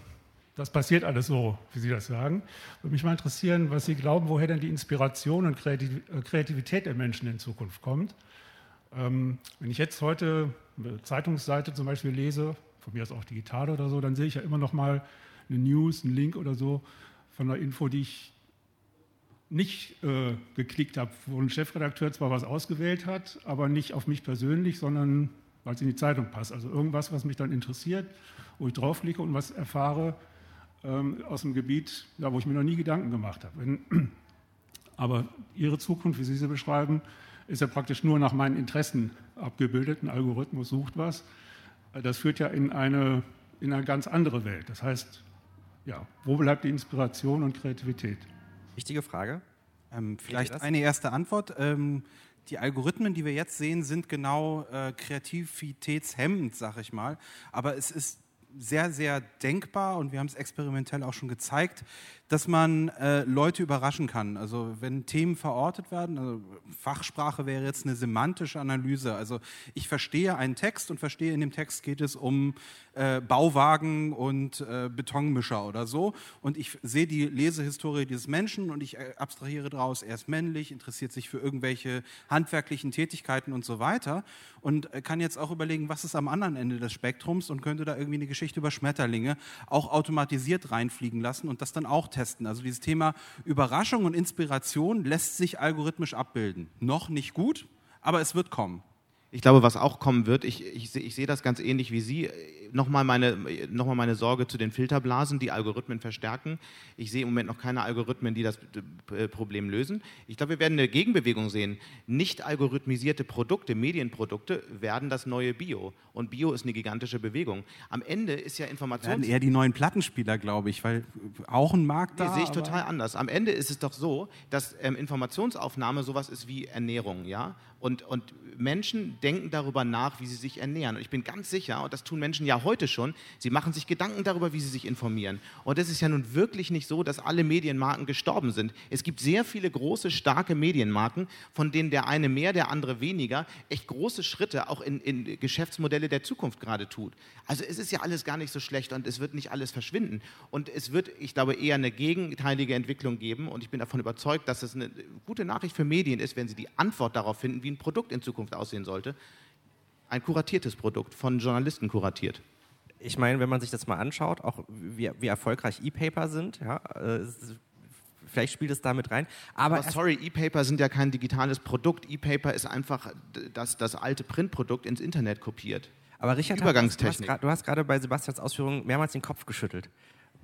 F: das passiert alles so, wie Sie das sagen. Würde mich mal interessieren, was Sie glauben, woher denn die Inspiration und äh, Kreativität der Menschen in Zukunft kommt. Ähm, wenn ich jetzt heute eine Zeitungsseite zum Beispiel lese, von mir aus auch digital oder so, dann sehe ich ja immer noch mal eine News, einen Link oder so von einer Info, die ich nicht äh, geklickt habe, wo ein Chefredakteur zwar was ausgewählt hat, aber nicht auf mich persönlich, sondern weil es in die Zeitung passt. Also irgendwas, was mich dann interessiert, wo ich draufklicke und was erfahre ähm, aus dem Gebiet, ja, wo ich mir noch nie Gedanken gemacht habe. Aber Ihre Zukunft, wie Sie sie beschreiben, ist ja praktisch nur nach meinen Interessen abgebildet. Ein Algorithmus sucht was. Äh, Das führt ja in eine, in eine ganz andere Welt. Das heißt, ja, wo bleibt die Inspiration und Kreativität?
B: Wichtige Frage.
C: Ähm, vielleicht eine erste Antwort. Ähm, die Algorithmen, die wir jetzt sehen, sind genau äh, kreativitätshemmend, sag ich mal. Aber es ist sehr, sehr denkbar und wir haben es experimentell auch schon gezeigt, dass man äh, Leute überraschen kann. Also wenn Themen verortet werden, also Fachsprache wäre jetzt eine semantische Analyse. Also ich verstehe einen Text und verstehe, in dem Text geht es um äh, Bauwagen und äh, Betonmischer oder so. Und ich sehe die Lesehistorie dieses Menschen und ich äh, abstrahiere daraus, er ist männlich, interessiert sich für irgendwelche handwerklichen Tätigkeiten und so weiter. Und äh, kann jetzt auch überlegen, was ist am anderen Ende des Spektrums und könnte da irgendwie eine Geschichte über Schmetterlinge auch automatisiert reinfliegen lassen und das dann auch testen. Also dieses Thema Überraschung und Inspiration lässt sich algorithmisch abbilden. Noch nicht gut, aber es wird kommen.
D: Ich glaube, was auch kommen wird, ich, ich, ich sehe das ganz ähnlich wie Sie. Nochmal meine, noch meine Sorge zu den Filterblasen, die Algorithmen verstärken. Ich sehe im Moment noch keine Algorithmen, die das äh, Problem lösen. Ich glaube, wir werden eine Gegenbewegung sehen. Nicht algorithmisierte Produkte, Medienprodukte werden das neue Bio. Und Bio ist eine gigantische Bewegung. Am Ende ist ja
C: Werden
D: Informations...
C: eher die neuen Plattenspieler, glaube ich, weil auch ein Markt
D: Nee,
C: da.
D: sehe ich total anders. Am Ende ist es doch so, dass ähm, Informationsaufnahme sowas ist wie Ernährung, ja? Und, und Menschen denken darüber nach, wie sie sich ernähren. Und ich bin ganz sicher, und das tun Menschen ja heute schon, sie machen sich Gedanken darüber, wie sie sich informieren. Und es ist ja nun wirklich nicht so, dass alle Medienmarken gestorben sind. Es gibt sehr viele große, starke Medienmarken, von denen der eine mehr, der andere weniger, echt große Schritte auch in, in Geschäftsmodelle der Zukunft gerade tut. Also es ist ja alles gar nicht so schlecht und es wird nicht alles verschwinden. Und es wird, ich glaube, eher eine gegenteilige Entwicklung geben. Und ich bin davon überzeugt, dass es eine gute Nachricht für Medien ist, wenn sie die Antwort darauf finden, wie ein Produkt in Zukunft aussehen sollte. Ein kuratiertes Produkt, von Journalisten kuratiert.
B: Ich meine, wenn man sich das mal anschaut, auch wie, wie erfolgreich E-Paper sind, ja, äh, vielleicht spielt es damit rein. Aber,
D: Aber sorry, E-Paper sind ja kein digitales Produkt. E-Paper ist einfach das, das alte Printprodukt ins Internet kopiert.
B: aber Richard,
D: Übergangstechnik.
B: Du hast, grad- du hast gerade bei Sebastians Ausführungen mehrmals den Kopf geschüttelt.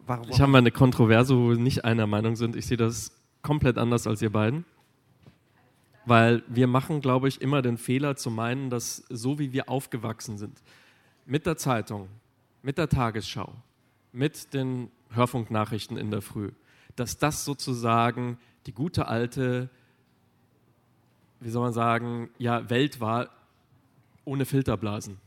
B: Warum?
E: Ich habe mal eine Kontroverse, wo wir nicht einer Meinung sind. Ich sehe das komplett anders als ihr beiden. Weil wir machen, glaube ich, immer den Fehler zu meinen, dass so wie wir aufgewachsen sind, mit der Zeitung, mit der Tagesschau, mit den Hörfunknachrichten in der Früh, dass das sozusagen die gute alte, wie soll man sagen, ja, Welt war ohne Filterblasen.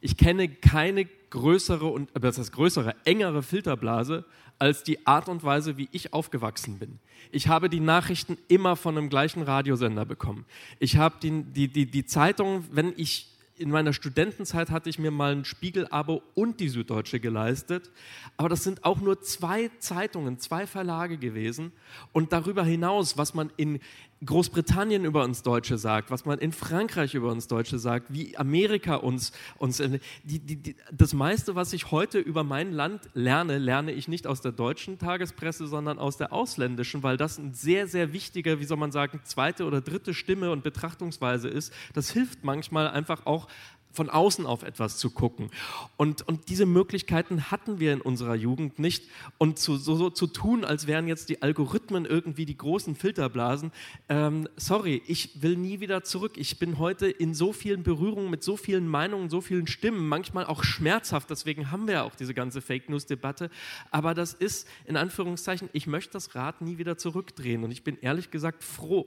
E: Ich kenne keine größere und äh, das heißt größere, engere Filterblase als die Art und Weise, wie ich aufgewachsen bin. Ich habe die Nachrichten immer von dem gleichen Radiosender bekommen. Ich habe die, die, die, die Zeitung, wenn ich in meiner Studentenzeit hatte ich mir mal ein Spiegel-Abo und die Süddeutsche geleistet. Aber das sind auch nur zwei Zeitungen, zwei Verlage gewesen. Und darüber hinaus, was man in Großbritannien über uns Deutsche sagt, was man in Frankreich über uns Deutsche sagt, wie Amerika uns, uns die, die, die, das meiste, was ich heute über mein Land lerne, lerne ich nicht aus der deutschen Tagespresse, sondern aus der ausländischen, weil das ein sehr, sehr wichtiger, wie soll man sagen, zweite oder dritte Stimme und Betrachtungsweise ist. Das hilft manchmal einfach auch von außen auf etwas zu gucken. Und, und diese Möglichkeiten hatten wir in unserer Jugend nicht. Und zu, so, so zu tun, als wären jetzt die Algorithmen irgendwie die großen Filterblasen, ähm, sorry, ich will nie wieder zurück. Ich bin heute in so vielen Berührungen mit so vielen Meinungen, so vielen Stimmen, manchmal auch schmerzhaft. Deswegen haben wir auch diese ganze Fake News-Debatte. Aber das ist, in Anführungszeichen, ich möchte das Rad nie wieder zurückdrehen. Und ich bin ehrlich gesagt froh,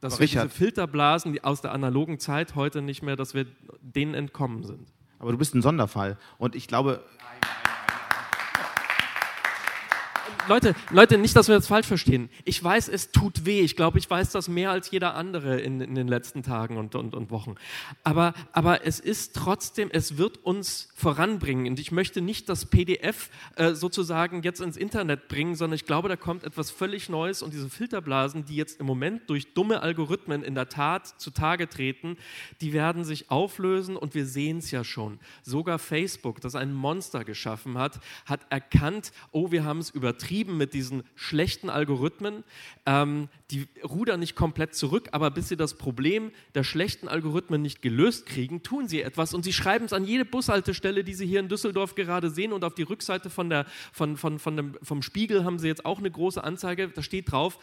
E: dass wir diese Filterblasen die aus der analogen Zeit heute nicht mehr, dass wir denen entkommen sind.
D: Aber du bist ein Sonderfall. Und ich glaube,
E: Leute, Leute, nicht, dass wir das falsch verstehen. Ich weiß, es tut weh. Ich glaube, ich weiß das mehr als jeder andere in, in den letzten Tagen und, und, und Wochen. Aber, aber es ist trotzdem, es wird uns voranbringen. Und ich möchte nicht das PDF äh, sozusagen jetzt ins Internet bringen, sondern ich glaube, da kommt etwas völlig Neues und diese Filterblasen, die jetzt im Moment durch dumme Algorithmen in der Tat zutage treten, die werden sich auflösen und wir sehen es ja schon. Sogar Facebook, das ein Monster geschaffen hat, hat erkannt, oh, wir haben es übertrieben getrieben mit diesen schlechten Algorithmen. Ähm, die rudern nicht komplett zurück, aber bis sie das Problem der schlechten Algorithmen nicht gelöst kriegen, tun sie etwas und sie schreiben es an jede Bushaltestelle, die sie hier in Düsseldorf gerade sehen und auf die Rückseite von der, von, von, von dem, vom Spiegel haben sie jetzt auch eine große Anzeige, da steht drauf,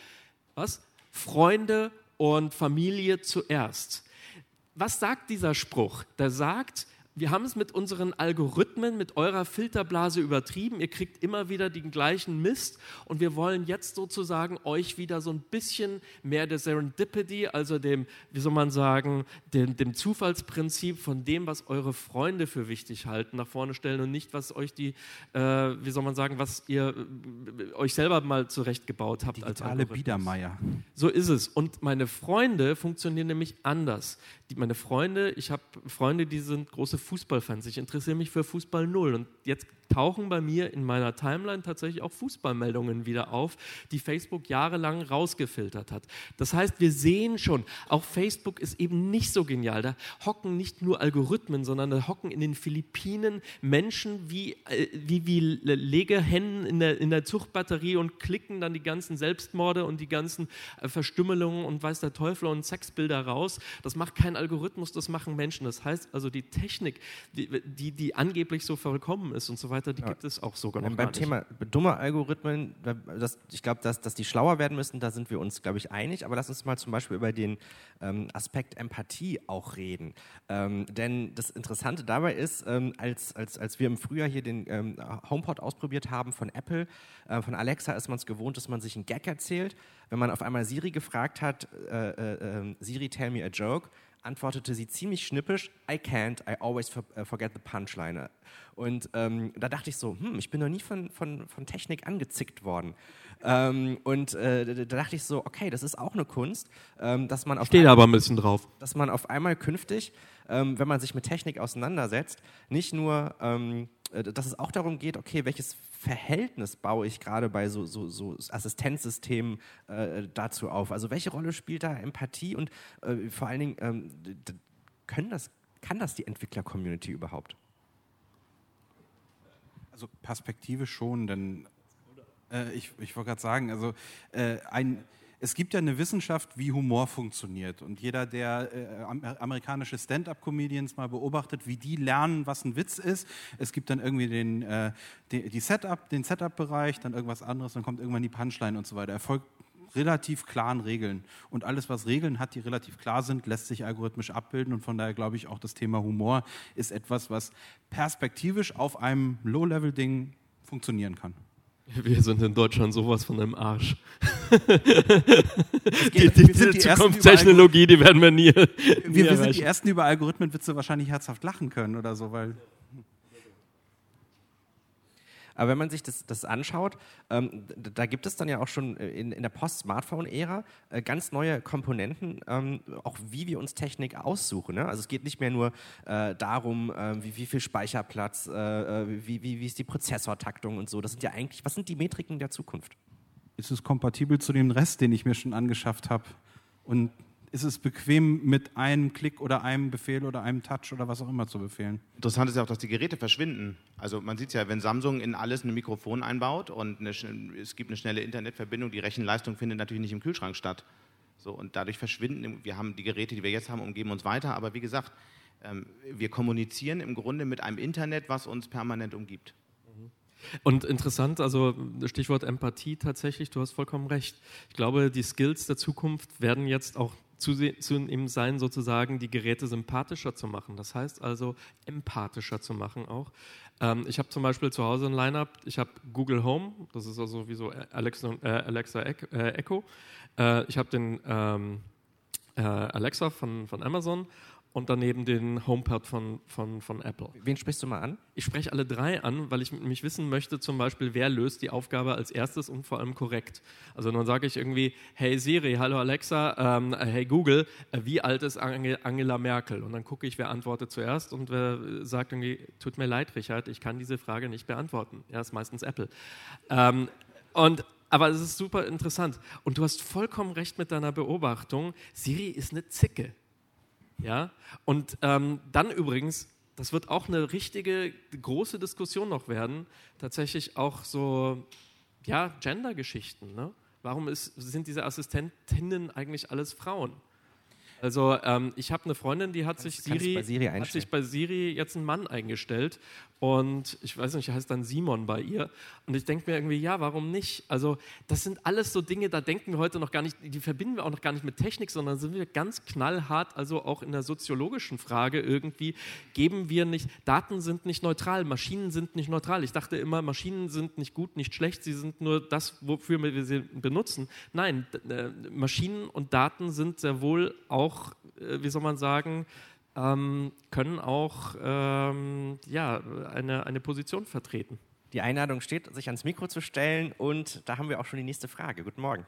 E: was? Freunde und Familie zuerst. Was sagt dieser Spruch? Der sagt, wir haben es mit unseren Algorithmen, mit eurer Filterblase übertrieben. Ihr kriegt immer wieder den gleichen Mist und wir wollen jetzt sozusagen euch wieder so ein bisschen mehr der Serendipity, also dem, wie soll man sagen, dem, dem Zufallsprinzip von dem, was eure Freunde für wichtig halten, nach vorne stellen und nicht, was euch die, äh, wie soll man sagen, was ihr äh, euch selber mal zurechtgebaut habt
C: Digitale als Algorithmus. Biedermeier.
E: So ist es. Und meine Freunde funktionieren nämlich anders. Meine Freunde, ich habe Freunde, die sind große Fußballfans. Ich interessiere mich für Fußball null. Und jetzt tauchen bei mir in meiner Timeline tatsächlich auch Fußballmeldungen wieder auf, die Facebook jahrelang rausgefiltert hat. Das heißt, wir sehen schon, auch Facebook ist eben nicht so genial. Da hocken nicht nur Algorithmen, sondern da hocken in den Philippinen Menschen wie, äh, wie, wie Legehennen in der, in der Zuchtbatterie und klicken dann die ganzen Selbstmorde und die ganzen äh, Verstümmelungen und weiß der Teufel und Sexbilder raus. Das macht kein Algorithmus, das machen Menschen. Das heißt also, die Technik die, die, die angeblich so vollkommen ist und so weiter, die ja. gibt es auch sogar noch
B: Beim Thema dumme Algorithmen, das, ich glaube, dass, dass die schlauer werden müssen, da sind wir uns, glaube ich, einig. Aber lass uns mal zum Beispiel über den ähm, Aspekt Empathie auch reden. Ähm, denn das Interessante dabei ist, ähm, als, als, als wir im Frühjahr hier den ähm, HomePod ausprobiert haben von Apple, äh, von Alexa ist man es gewohnt, dass man sich einen Gag erzählt. Wenn man auf einmal Siri gefragt hat, äh, äh, ähm, Siri, tell me a joke, antwortete sie ziemlich schnippisch, I can't, I always äh, forget the punchline. Und ähm, da dachte ich so, hm, ich bin noch nie von, von, von Technik angezickt worden. Ähm, und äh, da dachte ich so, okay, das ist auch eine Kunst, ähm, dass man auf
E: Steht aber ein bisschen drauf.
B: Dass man auf einmal künftig, ähm, wenn man sich mit Technik auseinandersetzt, nicht nur ähm, äh, dass es auch darum geht, okay, welches Verhältnis baue ich gerade bei so, so, so Assistenzsystemen äh, dazu auf? Also welche Rolle spielt da Empathie und äh, vor allen Dingen, ähm, können das, kann das die Entwickler-Community überhaupt?
C: Also Perspektive schon, denn äh, ich, ich wollte gerade sagen, also äh, ein es gibt ja eine Wissenschaft, wie Humor funktioniert. Und jeder, der äh, amerikanische Stand-up-Comedians mal beobachtet, wie die lernen, was ein Witz ist. Es gibt dann irgendwie den, äh, die, Setup, den Setup-Bereich, dann irgendwas anderes, dann kommt irgendwann die Punchline und so weiter. Erfolgt relativ klaren Regeln. Und alles, was Regeln hat, die relativ klar sind, lässt sich algorithmisch abbilden. Und von daher glaube ich, auch das Thema Humor ist etwas, was perspektivisch auf einem Low-Level-Ding funktionieren kann.
E: Wir sind in Deutschland sowas von einem Arsch.
C: Die, die, die Zukunftstechnologie,
E: die werden wir nie.
C: Wir, nie wir sind die Ersten, die über Algorithmenwitze wahrscheinlich herzhaft lachen können oder so, weil
B: aber wenn man sich das, das anschaut, ähm, da gibt es dann ja auch schon äh, in, in der Post-Smartphone-Ära äh, ganz neue Komponenten, ähm, auch wie wir uns Technik aussuchen. Ne? Also es geht nicht mehr nur äh, darum, äh, wie, wie, viel Speicherplatz, äh, äh, wie, wie, wie ist die Prozessortaktung und so. Das sind ja eigentlich, was sind die Metriken der Zukunft?
C: Ist es kompatibel zu dem Rest, den ich mir schon angeschafft habe? Und ist es bequem, mit einem Klick oder einem Befehl oder einem Touch oder was auch immer zu befehlen.
D: Interessant ist ja auch, dass die Geräte verschwinden. Also man sieht ja, wenn Samsung in alles ein Mikrofon einbaut und eine, es gibt eine schnelle Internetverbindung, die Rechenleistung findet natürlich nicht im Kühlschrank statt. So, und dadurch verschwinden, wir haben die Geräte, die wir jetzt haben, umgeben uns weiter, aber wie gesagt, ähm, wir kommunizieren im Grunde mit einem Internet, was uns permanent umgibt.
E: Und interessant, also Stichwort Empathie tatsächlich, du hast vollkommen recht. Ich glaube, die Skills der Zukunft werden jetzt auch zunehmend sein, sozusagen die Geräte sympathischer zu machen. Das heißt also empathischer zu machen auch. Ähm, ich habe zum Beispiel zu Hause ein Line-Up, ich habe Google Home, das ist also wie so Alexa, äh, Alexa äh, Echo. Äh, ich habe den ähm, äh, Alexa von, von Amazon und daneben den HomePod von, von, von Apple.
B: Wen sprichst du mal an?
E: Ich spreche alle drei an, weil ich mich wissen möchte, zum Beispiel, wer löst die Aufgabe als erstes und vor allem korrekt. Also dann sage ich irgendwie, hey Siri, hallo Alexa, ähm, hey Google, äh, wie alt ist Angela Merkel? Und dann gucke ich, wer antwortet zuerst und wer sagt irgendwie, tut mir leid, Richard, ich kann diese Frage nicht beantworten. Ja, ist meistens Apple. Ähm, und aber es ist super interessant. Und du hast vollkommen recht mit deiner Beobachtung. Siri ist eine Zicke. Ja? Und ähm, dann übrigens, das wird auch eine richtige große Diskussion noch werden, tatsächlich auch so, ja, Gender-Geschichten. Ne? Warum ist, sind diese Assistentinnen eigentlich alles Frauen? Also ähm, ich habe eine Freundin, die hat sich, Siri, hat sich bei Siri jetzt einen Mann eingestellt und ich weiß nicht, heißt dann Simon bei ihr und ich denke mir irgendwie, ja, warum nicht? Also das sind alles so Dinge, da denken wir heute noch gar nicht, die verbinden wir auch noch gar nicht mit Technik, sondern sind wir ganz knallhart, also auch in der soziologischen Frage irgendwie, geben wir nicht, Daten sind nicht neutral, Maschinen sind nicht neutral. Ich dachte immer, Maschinen sind nicht gut, nicht schlecht, sie sind nur das, wofür wir sie benutzen. Nein, äh, Maschinen und Daten sind sehr wohl auch äh, wie soll man sagen, ähm, können auch ähm, ja, eine, eine Position vertreten.
B: Die Einladung steht, sich ans Mikro zu stellen und da haben wir auch schon die nächste Frage. Guten Morgen.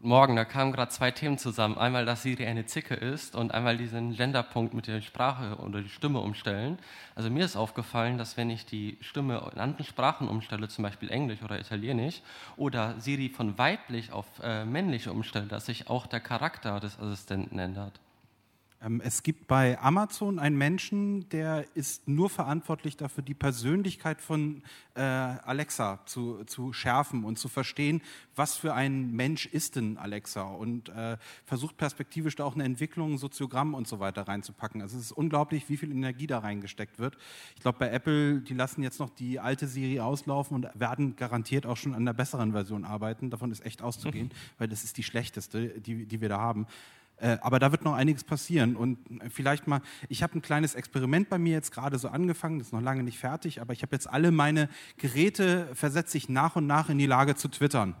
G: Morgen, da kamen gerade zwei Themen zusammen. Einmal, dass Siri eine Zicke ist und einmal diesen Länderpunkt mit der Sprache oder die Stimme umstellen. Also mir ist aufgefallen, dass wenn ich die Stimme in anderen Sprachen umstelle, zum Beispiel Englisch oder Italienisch, oder Siri von weiblich auf äh, männlich umstelle, dass sich auch der Charakter des Assistenten ändert.
C: Ähm, es gibt bei Amazon einen Menschen, der ist nur verantwortlich dafür, die Persönlichkeit von äh, Alexa zu, zu schärfen und zu verstehen, was für ein Mensch ist denn Alexa und äh, versucht perspektivisch da auch eine Entwicklung, Soziogramm und so weiter reinzupacken. Also es ist unglaublich, wie viel Energie da reingesteckt wird. Ich glaube, bei Apple, die lassen jetzt noch die alte Serie auslaufen und werden garantiert auch schon an der besseren Version arbeiten. Davon ist echt auszugehen, weil das ist die schlechteste, die, die wir da haben. Äh, aber da wird noch einiges passieren. Und vielleicht mal, ich habe ein kleines Experiment bei mir jetzt gerade so angefangen, das ist noch lange nicht fertig, aber ich habe jetzt alle meine Geräte, versetze ich nach und nach in die Lage zu twittern.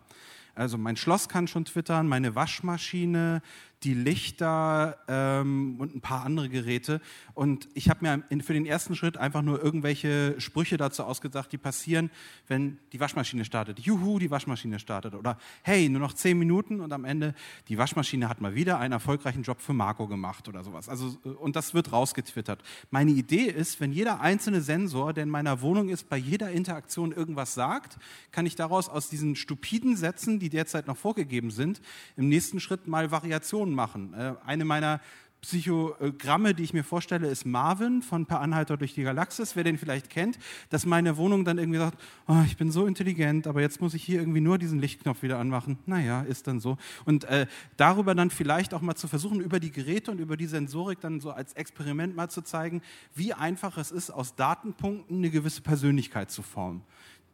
C: Also mein Schloss kann schon twittern, meine Waschmaschine, die Lichter ähm, und ein paar andere Geräte. Und ich habe mir für den ersten Schritt einfach nur irgendwelche Sprüche dazu ausgedacht, die passieren, wenn die Waschmaschine startet. Juhu, die Waschmaschine startet. Oder hey, nur noch zehn Minuten und am Ende, die Waschmaschine hat mal wieder einen erfolgreichen Job für Marco gemacht oder sowas. Also, und das wird rausgetwittert. Meine Idee ist, wenn jeder einzelne Sensor, der in meiner Wohnung ist, bei jeder Interaktion irgendwas sagt, kann ich daraus aus diesen stupiden Sätzen, die derzeit noch vorgegeben sind, im nächsten Schritt mal Variationen machen. Äh, eine meiner Psychogramme, die ich mir vorstelle, ist Marvin von Per Anhalter durch die Galaxis, wer den vielleicht kennt, dass meine Wohnung dann irgendwie sagt, oh, ich bin so intelligent, aber jetzt muss ich hier irgendwie nur diesen Lichtknopf wieder anmachen. Naja, ist dann so. Und äh, darüber dann vielleicht auch mal zu versuchen, über die Geräte und über die Sensorik dann so als Experiment mal zu zeigen, wie einfach es ist, aus Datenpunkten eine gewisse Persönlichkeit zu formen.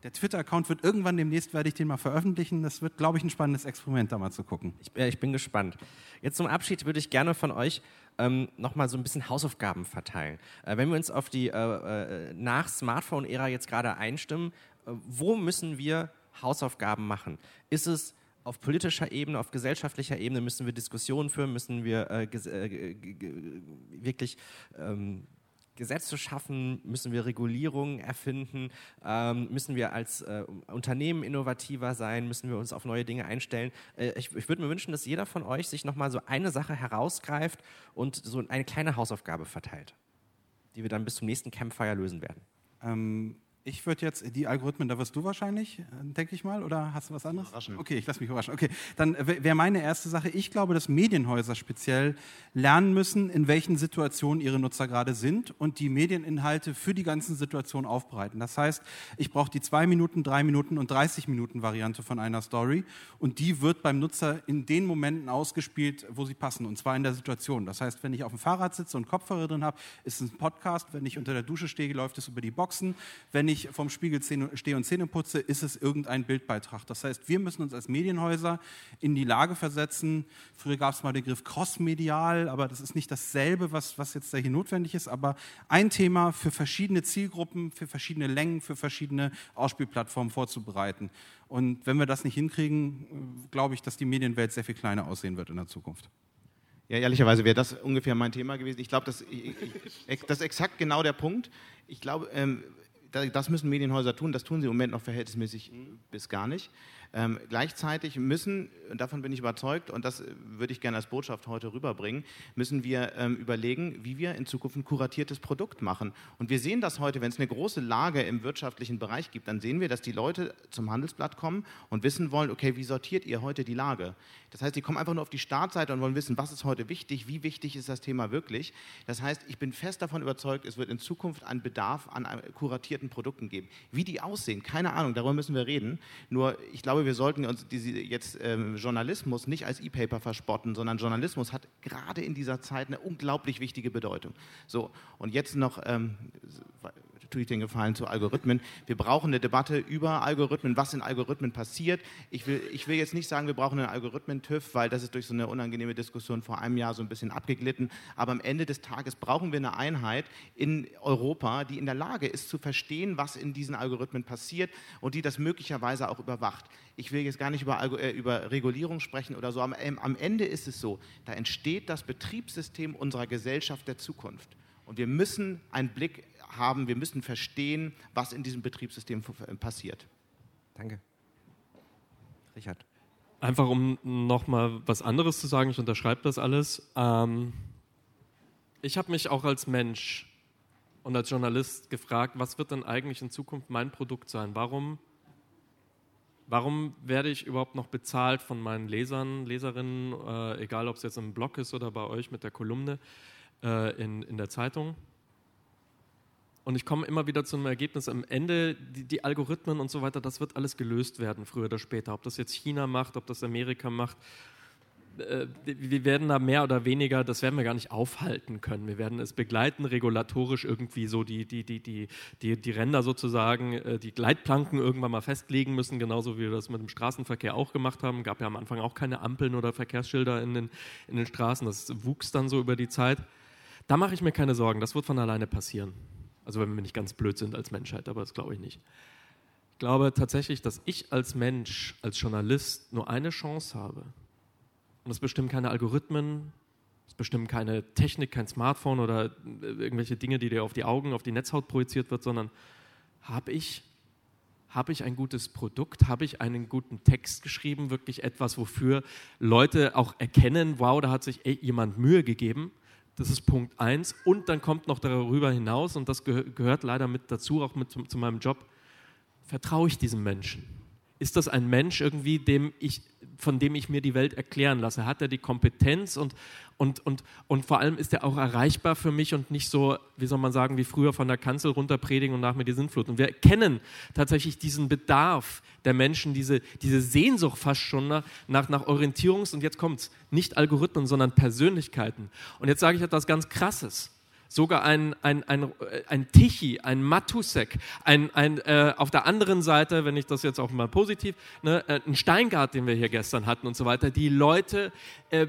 C: Der Twitter-Account wird irgendwann demnächst, werde ich den mal veröffentlichen. Das wird, glaube ich, ein spannendes Experiment, da mal zu gucken.
B: Ich, äh, ich bin gespannt. Jetzt zum Abschied würde ich gerne von euch ähm, nochmal so ein bisschen Hausaufgaben verteilen. Äh, wenn wir uns auf die äh, äh, nach Smartphone-Ära jetzt gerade einstimmen, äh, wo müssen wir Hausaufgaben machen? Ist es auf politischer Ebene, auf gesellschaftlicher Ebene müssen wir Diskussionen führen, müssen wir äh, äh, wirklich ähm, Gesetze schaffen, müssen wir Regulierungen erfinden, ähm, müssen wir als äh, Unternehmen innovativer sein, müssen wir uns auf neue Dinge einstellen. Äh, ich, ich würde mir wünschen, dass jeder von euch sich nochmal so eine Sache herausgreift und so eine kleine Hausaufgabe verteilt, die wir dann bis zum nächsten Campfire lösen werden.
C: Ähm, Ich würde jetzt die Algorithmen, da wirst du wahrscheinlich, äh, denke ich mal, oder hast du was anderes?
D: Überraschen.
C: Okay, ich lasse mich überraschen. Okay, dann wäre meine erste Sache, ich glaube, dass Medienhäuser speziell lernen müssen, in welchen Situationen ihre Nutzer gerade sind und die Medieninhalte für die ganzen Situationen aufbereiten. Das heißt, ich brauche die 2 Minuten, 3 Minuten und 30 Minuten Variante von einer Story und die wird beim Nutzer in den Momenten ausgespielt, wo sie passen und zwar in der Situation. Das heißt, wenn ich auf dem Fahrrad sitze und Kopfhörer drin habe, ist es ein Podcast. Wenn ich unter der Dusche stehe, läuft es über die Boxen. Wenn ich vom Spiegel stehe und Zähne putze, ist es irgendein Bildbeitrag. Das heißt, wir müssen uns als Medienhäuser in die Lage versetzen. Früher gab es mal den Begriff crossmedial, aber das ist nicht dasselbe, was, was jetzt da hier notwendig ist. Aber ein Thema für verschiedene Zielgruppen, für verschiedene Längen, für verschiedene Ausspielplattformen vorzubereiten. Und wenn wir das nicht hinkriegen, glaube ich, dass die Medienwelt sehr viel kleiner aussehen wird in der Zukunft.
D: Ja, ehrlicherweise wäre das ungefähr mein Thema gewesen. Ich glaube, das, ist exakt genau der Punkt. Ich glaube, ähm, das müssen Medienhäuser tun, das tun sie im Moment noch verhältnismäßig bis gar nicht. Ähm, gleichzeitig müssen, und davon bin ich überzeugt, und das würde ich gerne als Botschaft heute rüberbringen, müssen wir ähm, überlegen, wie wir in Zukunft ein kuratiertes Produkt machen. Und wir sehen das heute, wenn es eine große Lage im wirtschaftlichen Bereich gibt, dann sehen wir, dass die Leute zum Handelsblatt kommen und wissen wollen, okay, wie sortiert ihr heute die Lage? Das heißt, die kommen einfach nur auf die Startseite und wollen wissen, was ist heute wichtig, wie wichtig ist das Thema wirklich. Das heißt, ich bin fest davon überzeugt, es wird in Zukunft einen Bedarf an kuratierten Produkten geben. Wie die aussehen, keine Ahnung, darüber müssen wir reden. Nur ich glaube, wir sollten uns diese, jetzt ähm, Journalismus nicht als E-Paper verspotten, sondern Journalismus hat gerade in dieser Zeit eine unglaublich wichtige Bedeutung. So, und jetzt noch, ähm, tue ich den Gefallen zu Algorithmen. Wir brauchen eine Debatte über Algorithmen, was in Algorithmen passiert. Ich will, ich will jetzt nicht sagen, wir brauchen einen Algorithmen-TÜV, weil das ist durch so eine unangenehme Diskussion vor einem Jahr so ein bisschen abgeglitten. Aber am Ende des Tages brauchen wir eine Einheit in Europa, die in der Lage ist zu verstehen, was in diesen Algorithmen passiert und die das möglicherweise auch überwacht. Ich will jetzt gar nicht über, äh, über Regulierung sprechen oder so, aber am Ende ist es so, da entsteht das Betriebssystem unserer Gesellschaft der Zukunft. Und wir müssen einen Blick haben, wir müssen verstehen, was in diesem Betriebssystem äh, passiert.
B: Danke. Richard.
E: Einfach um nochmal was anderes zu sagen, ich unterschreibe das alles. Ähm, ich habe mich auch als Mensch und als Journalist gefragt, was wird denn eigentlich in Zukunft mein Produkt sein? Warum, warum werde ich überhaupt noch bezahlt von meinen Lesern, Leserinnen, äh, egal ob es jetzt im Blog ist oder bei euch mit der Kolumne äh, in, in der Zeitung? Und ich komme immer wieder zu einem Ergebnis, am Ende, die, die, Algorithmen und so weiter, das wird alles gelöst werden, früher oder später. Ob das jetzt China macht, ob das Amerika macht. Äh, wir werden da mehr oder weniger, das werden wir gar nicht aufhalten können. Wir werden es begleiten, regulatorisch irgendwie so die, die, die, die, die, die Ränder sozusagen, äh, die Gleitplanken irgendwann mal festlegen müssen, genauso wie wir das mit dem Straßenverkehr auch gemacht haben. Gab ja am Anfang auch keine Ampeln oder Verkehrsschilder in den, in den Straßen. Das wuchs dann so über die Zeit. Da mache ich mir keine Sorgen, das wird von alleine passieren. Also wenn wir nicht ganz blöd sind als Menschheit, aber das glaube ich nicht. Ich glaube tatsächlich, dass ich als Mensch, als Journalist nur eine Chance habe. Und das bestimmen keine Algorithmen, das bestimmen keine Technik, kein Smartphone oder irgendwelche Dinge, die dir auf die Augen, auf die Netzhaut projiziert wird, sondern habe ich, habe ich ein gutes Produkt, habe ich einen guten Text geschrieben, wirklich etwas, wofür Leute auch erkennen, wow, da hat sich jemand Mühe gegeben das ist Punkt eins. Und dann kommt noch darüber hinaus, und das gehört leider mit dazu, auch mit zu, zu meinem Job, vertraue ich diesem Menschen? Ist das ein Mensch irgendwie, dem ich, von dem ich mir die Welt erklären lasse? Hat er die Kompetenz und, und, und, und vor allem ist er auch erreichbar für mich und nicht so, wie soll man sagen, wie früher von der Kanzel runter predigen und nach mir die Sintflut. Und wir kennen tatsächlich diesen Bedarf der Menschen, diese, diese Sehnsucht fast schon nach, nach, nach Orientierungs- und jetzt kommt es, nicht Algorithmen, sondern Persönlichkeiten. Und jetzt sage ich etwas ganz Krasses sogar ein, ein, ein, ein Tichy, ein Matusek, ein, ein, äh, auf der anderen Seite, wenn ich das jetzt auch mal positiv, ne, äh, ein Steingart, den wir hier gestern hatten und so weiter. Die Leute äh,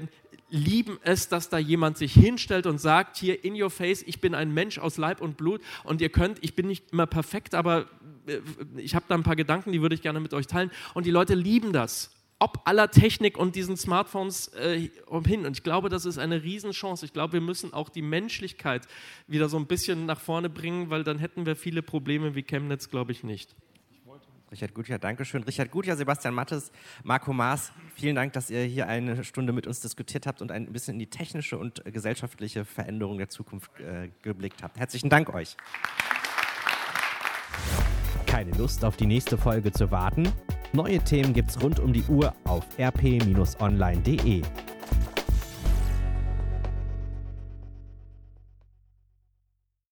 E: lieben es, dass da jemand sich hinstellt und sagt, hier in your face, ich bin ein Mensch aus Leib und Blut und ihr könnt, ich bin nicht immer perfekt, aber äh, ich habe da ein paar Gedanken, die würde ich gerne mit euch teilen. Und die Leute lieben das ob aller Technik und diesen Smartphones äh, hin. Und ich glaube, das ist eine Riesenchance. Ich glaube, wir müssen auch die Menschlichkeit wieder so ein bisschen nach vorne bringen, weil dann hätten wir viele Probleme wie Chemnitz, glaube ich, nicht.
B: Richard Gutjahr, Dankeschön. Richard Gutjahr, Sebastian Mattes, Marco Maas, vielen Dank, dass ihr hier eine Stunde mit uns diskutiert habt und ein bisschen in die technische und gesellschaftliche Veränderung der Zukunft äh, geblickt habt. Herzlichen Dank euch. Keine Lust auf die nächste Folge zu warten? Neue Themen gibt's rund um die Uhr auf rp-online.de.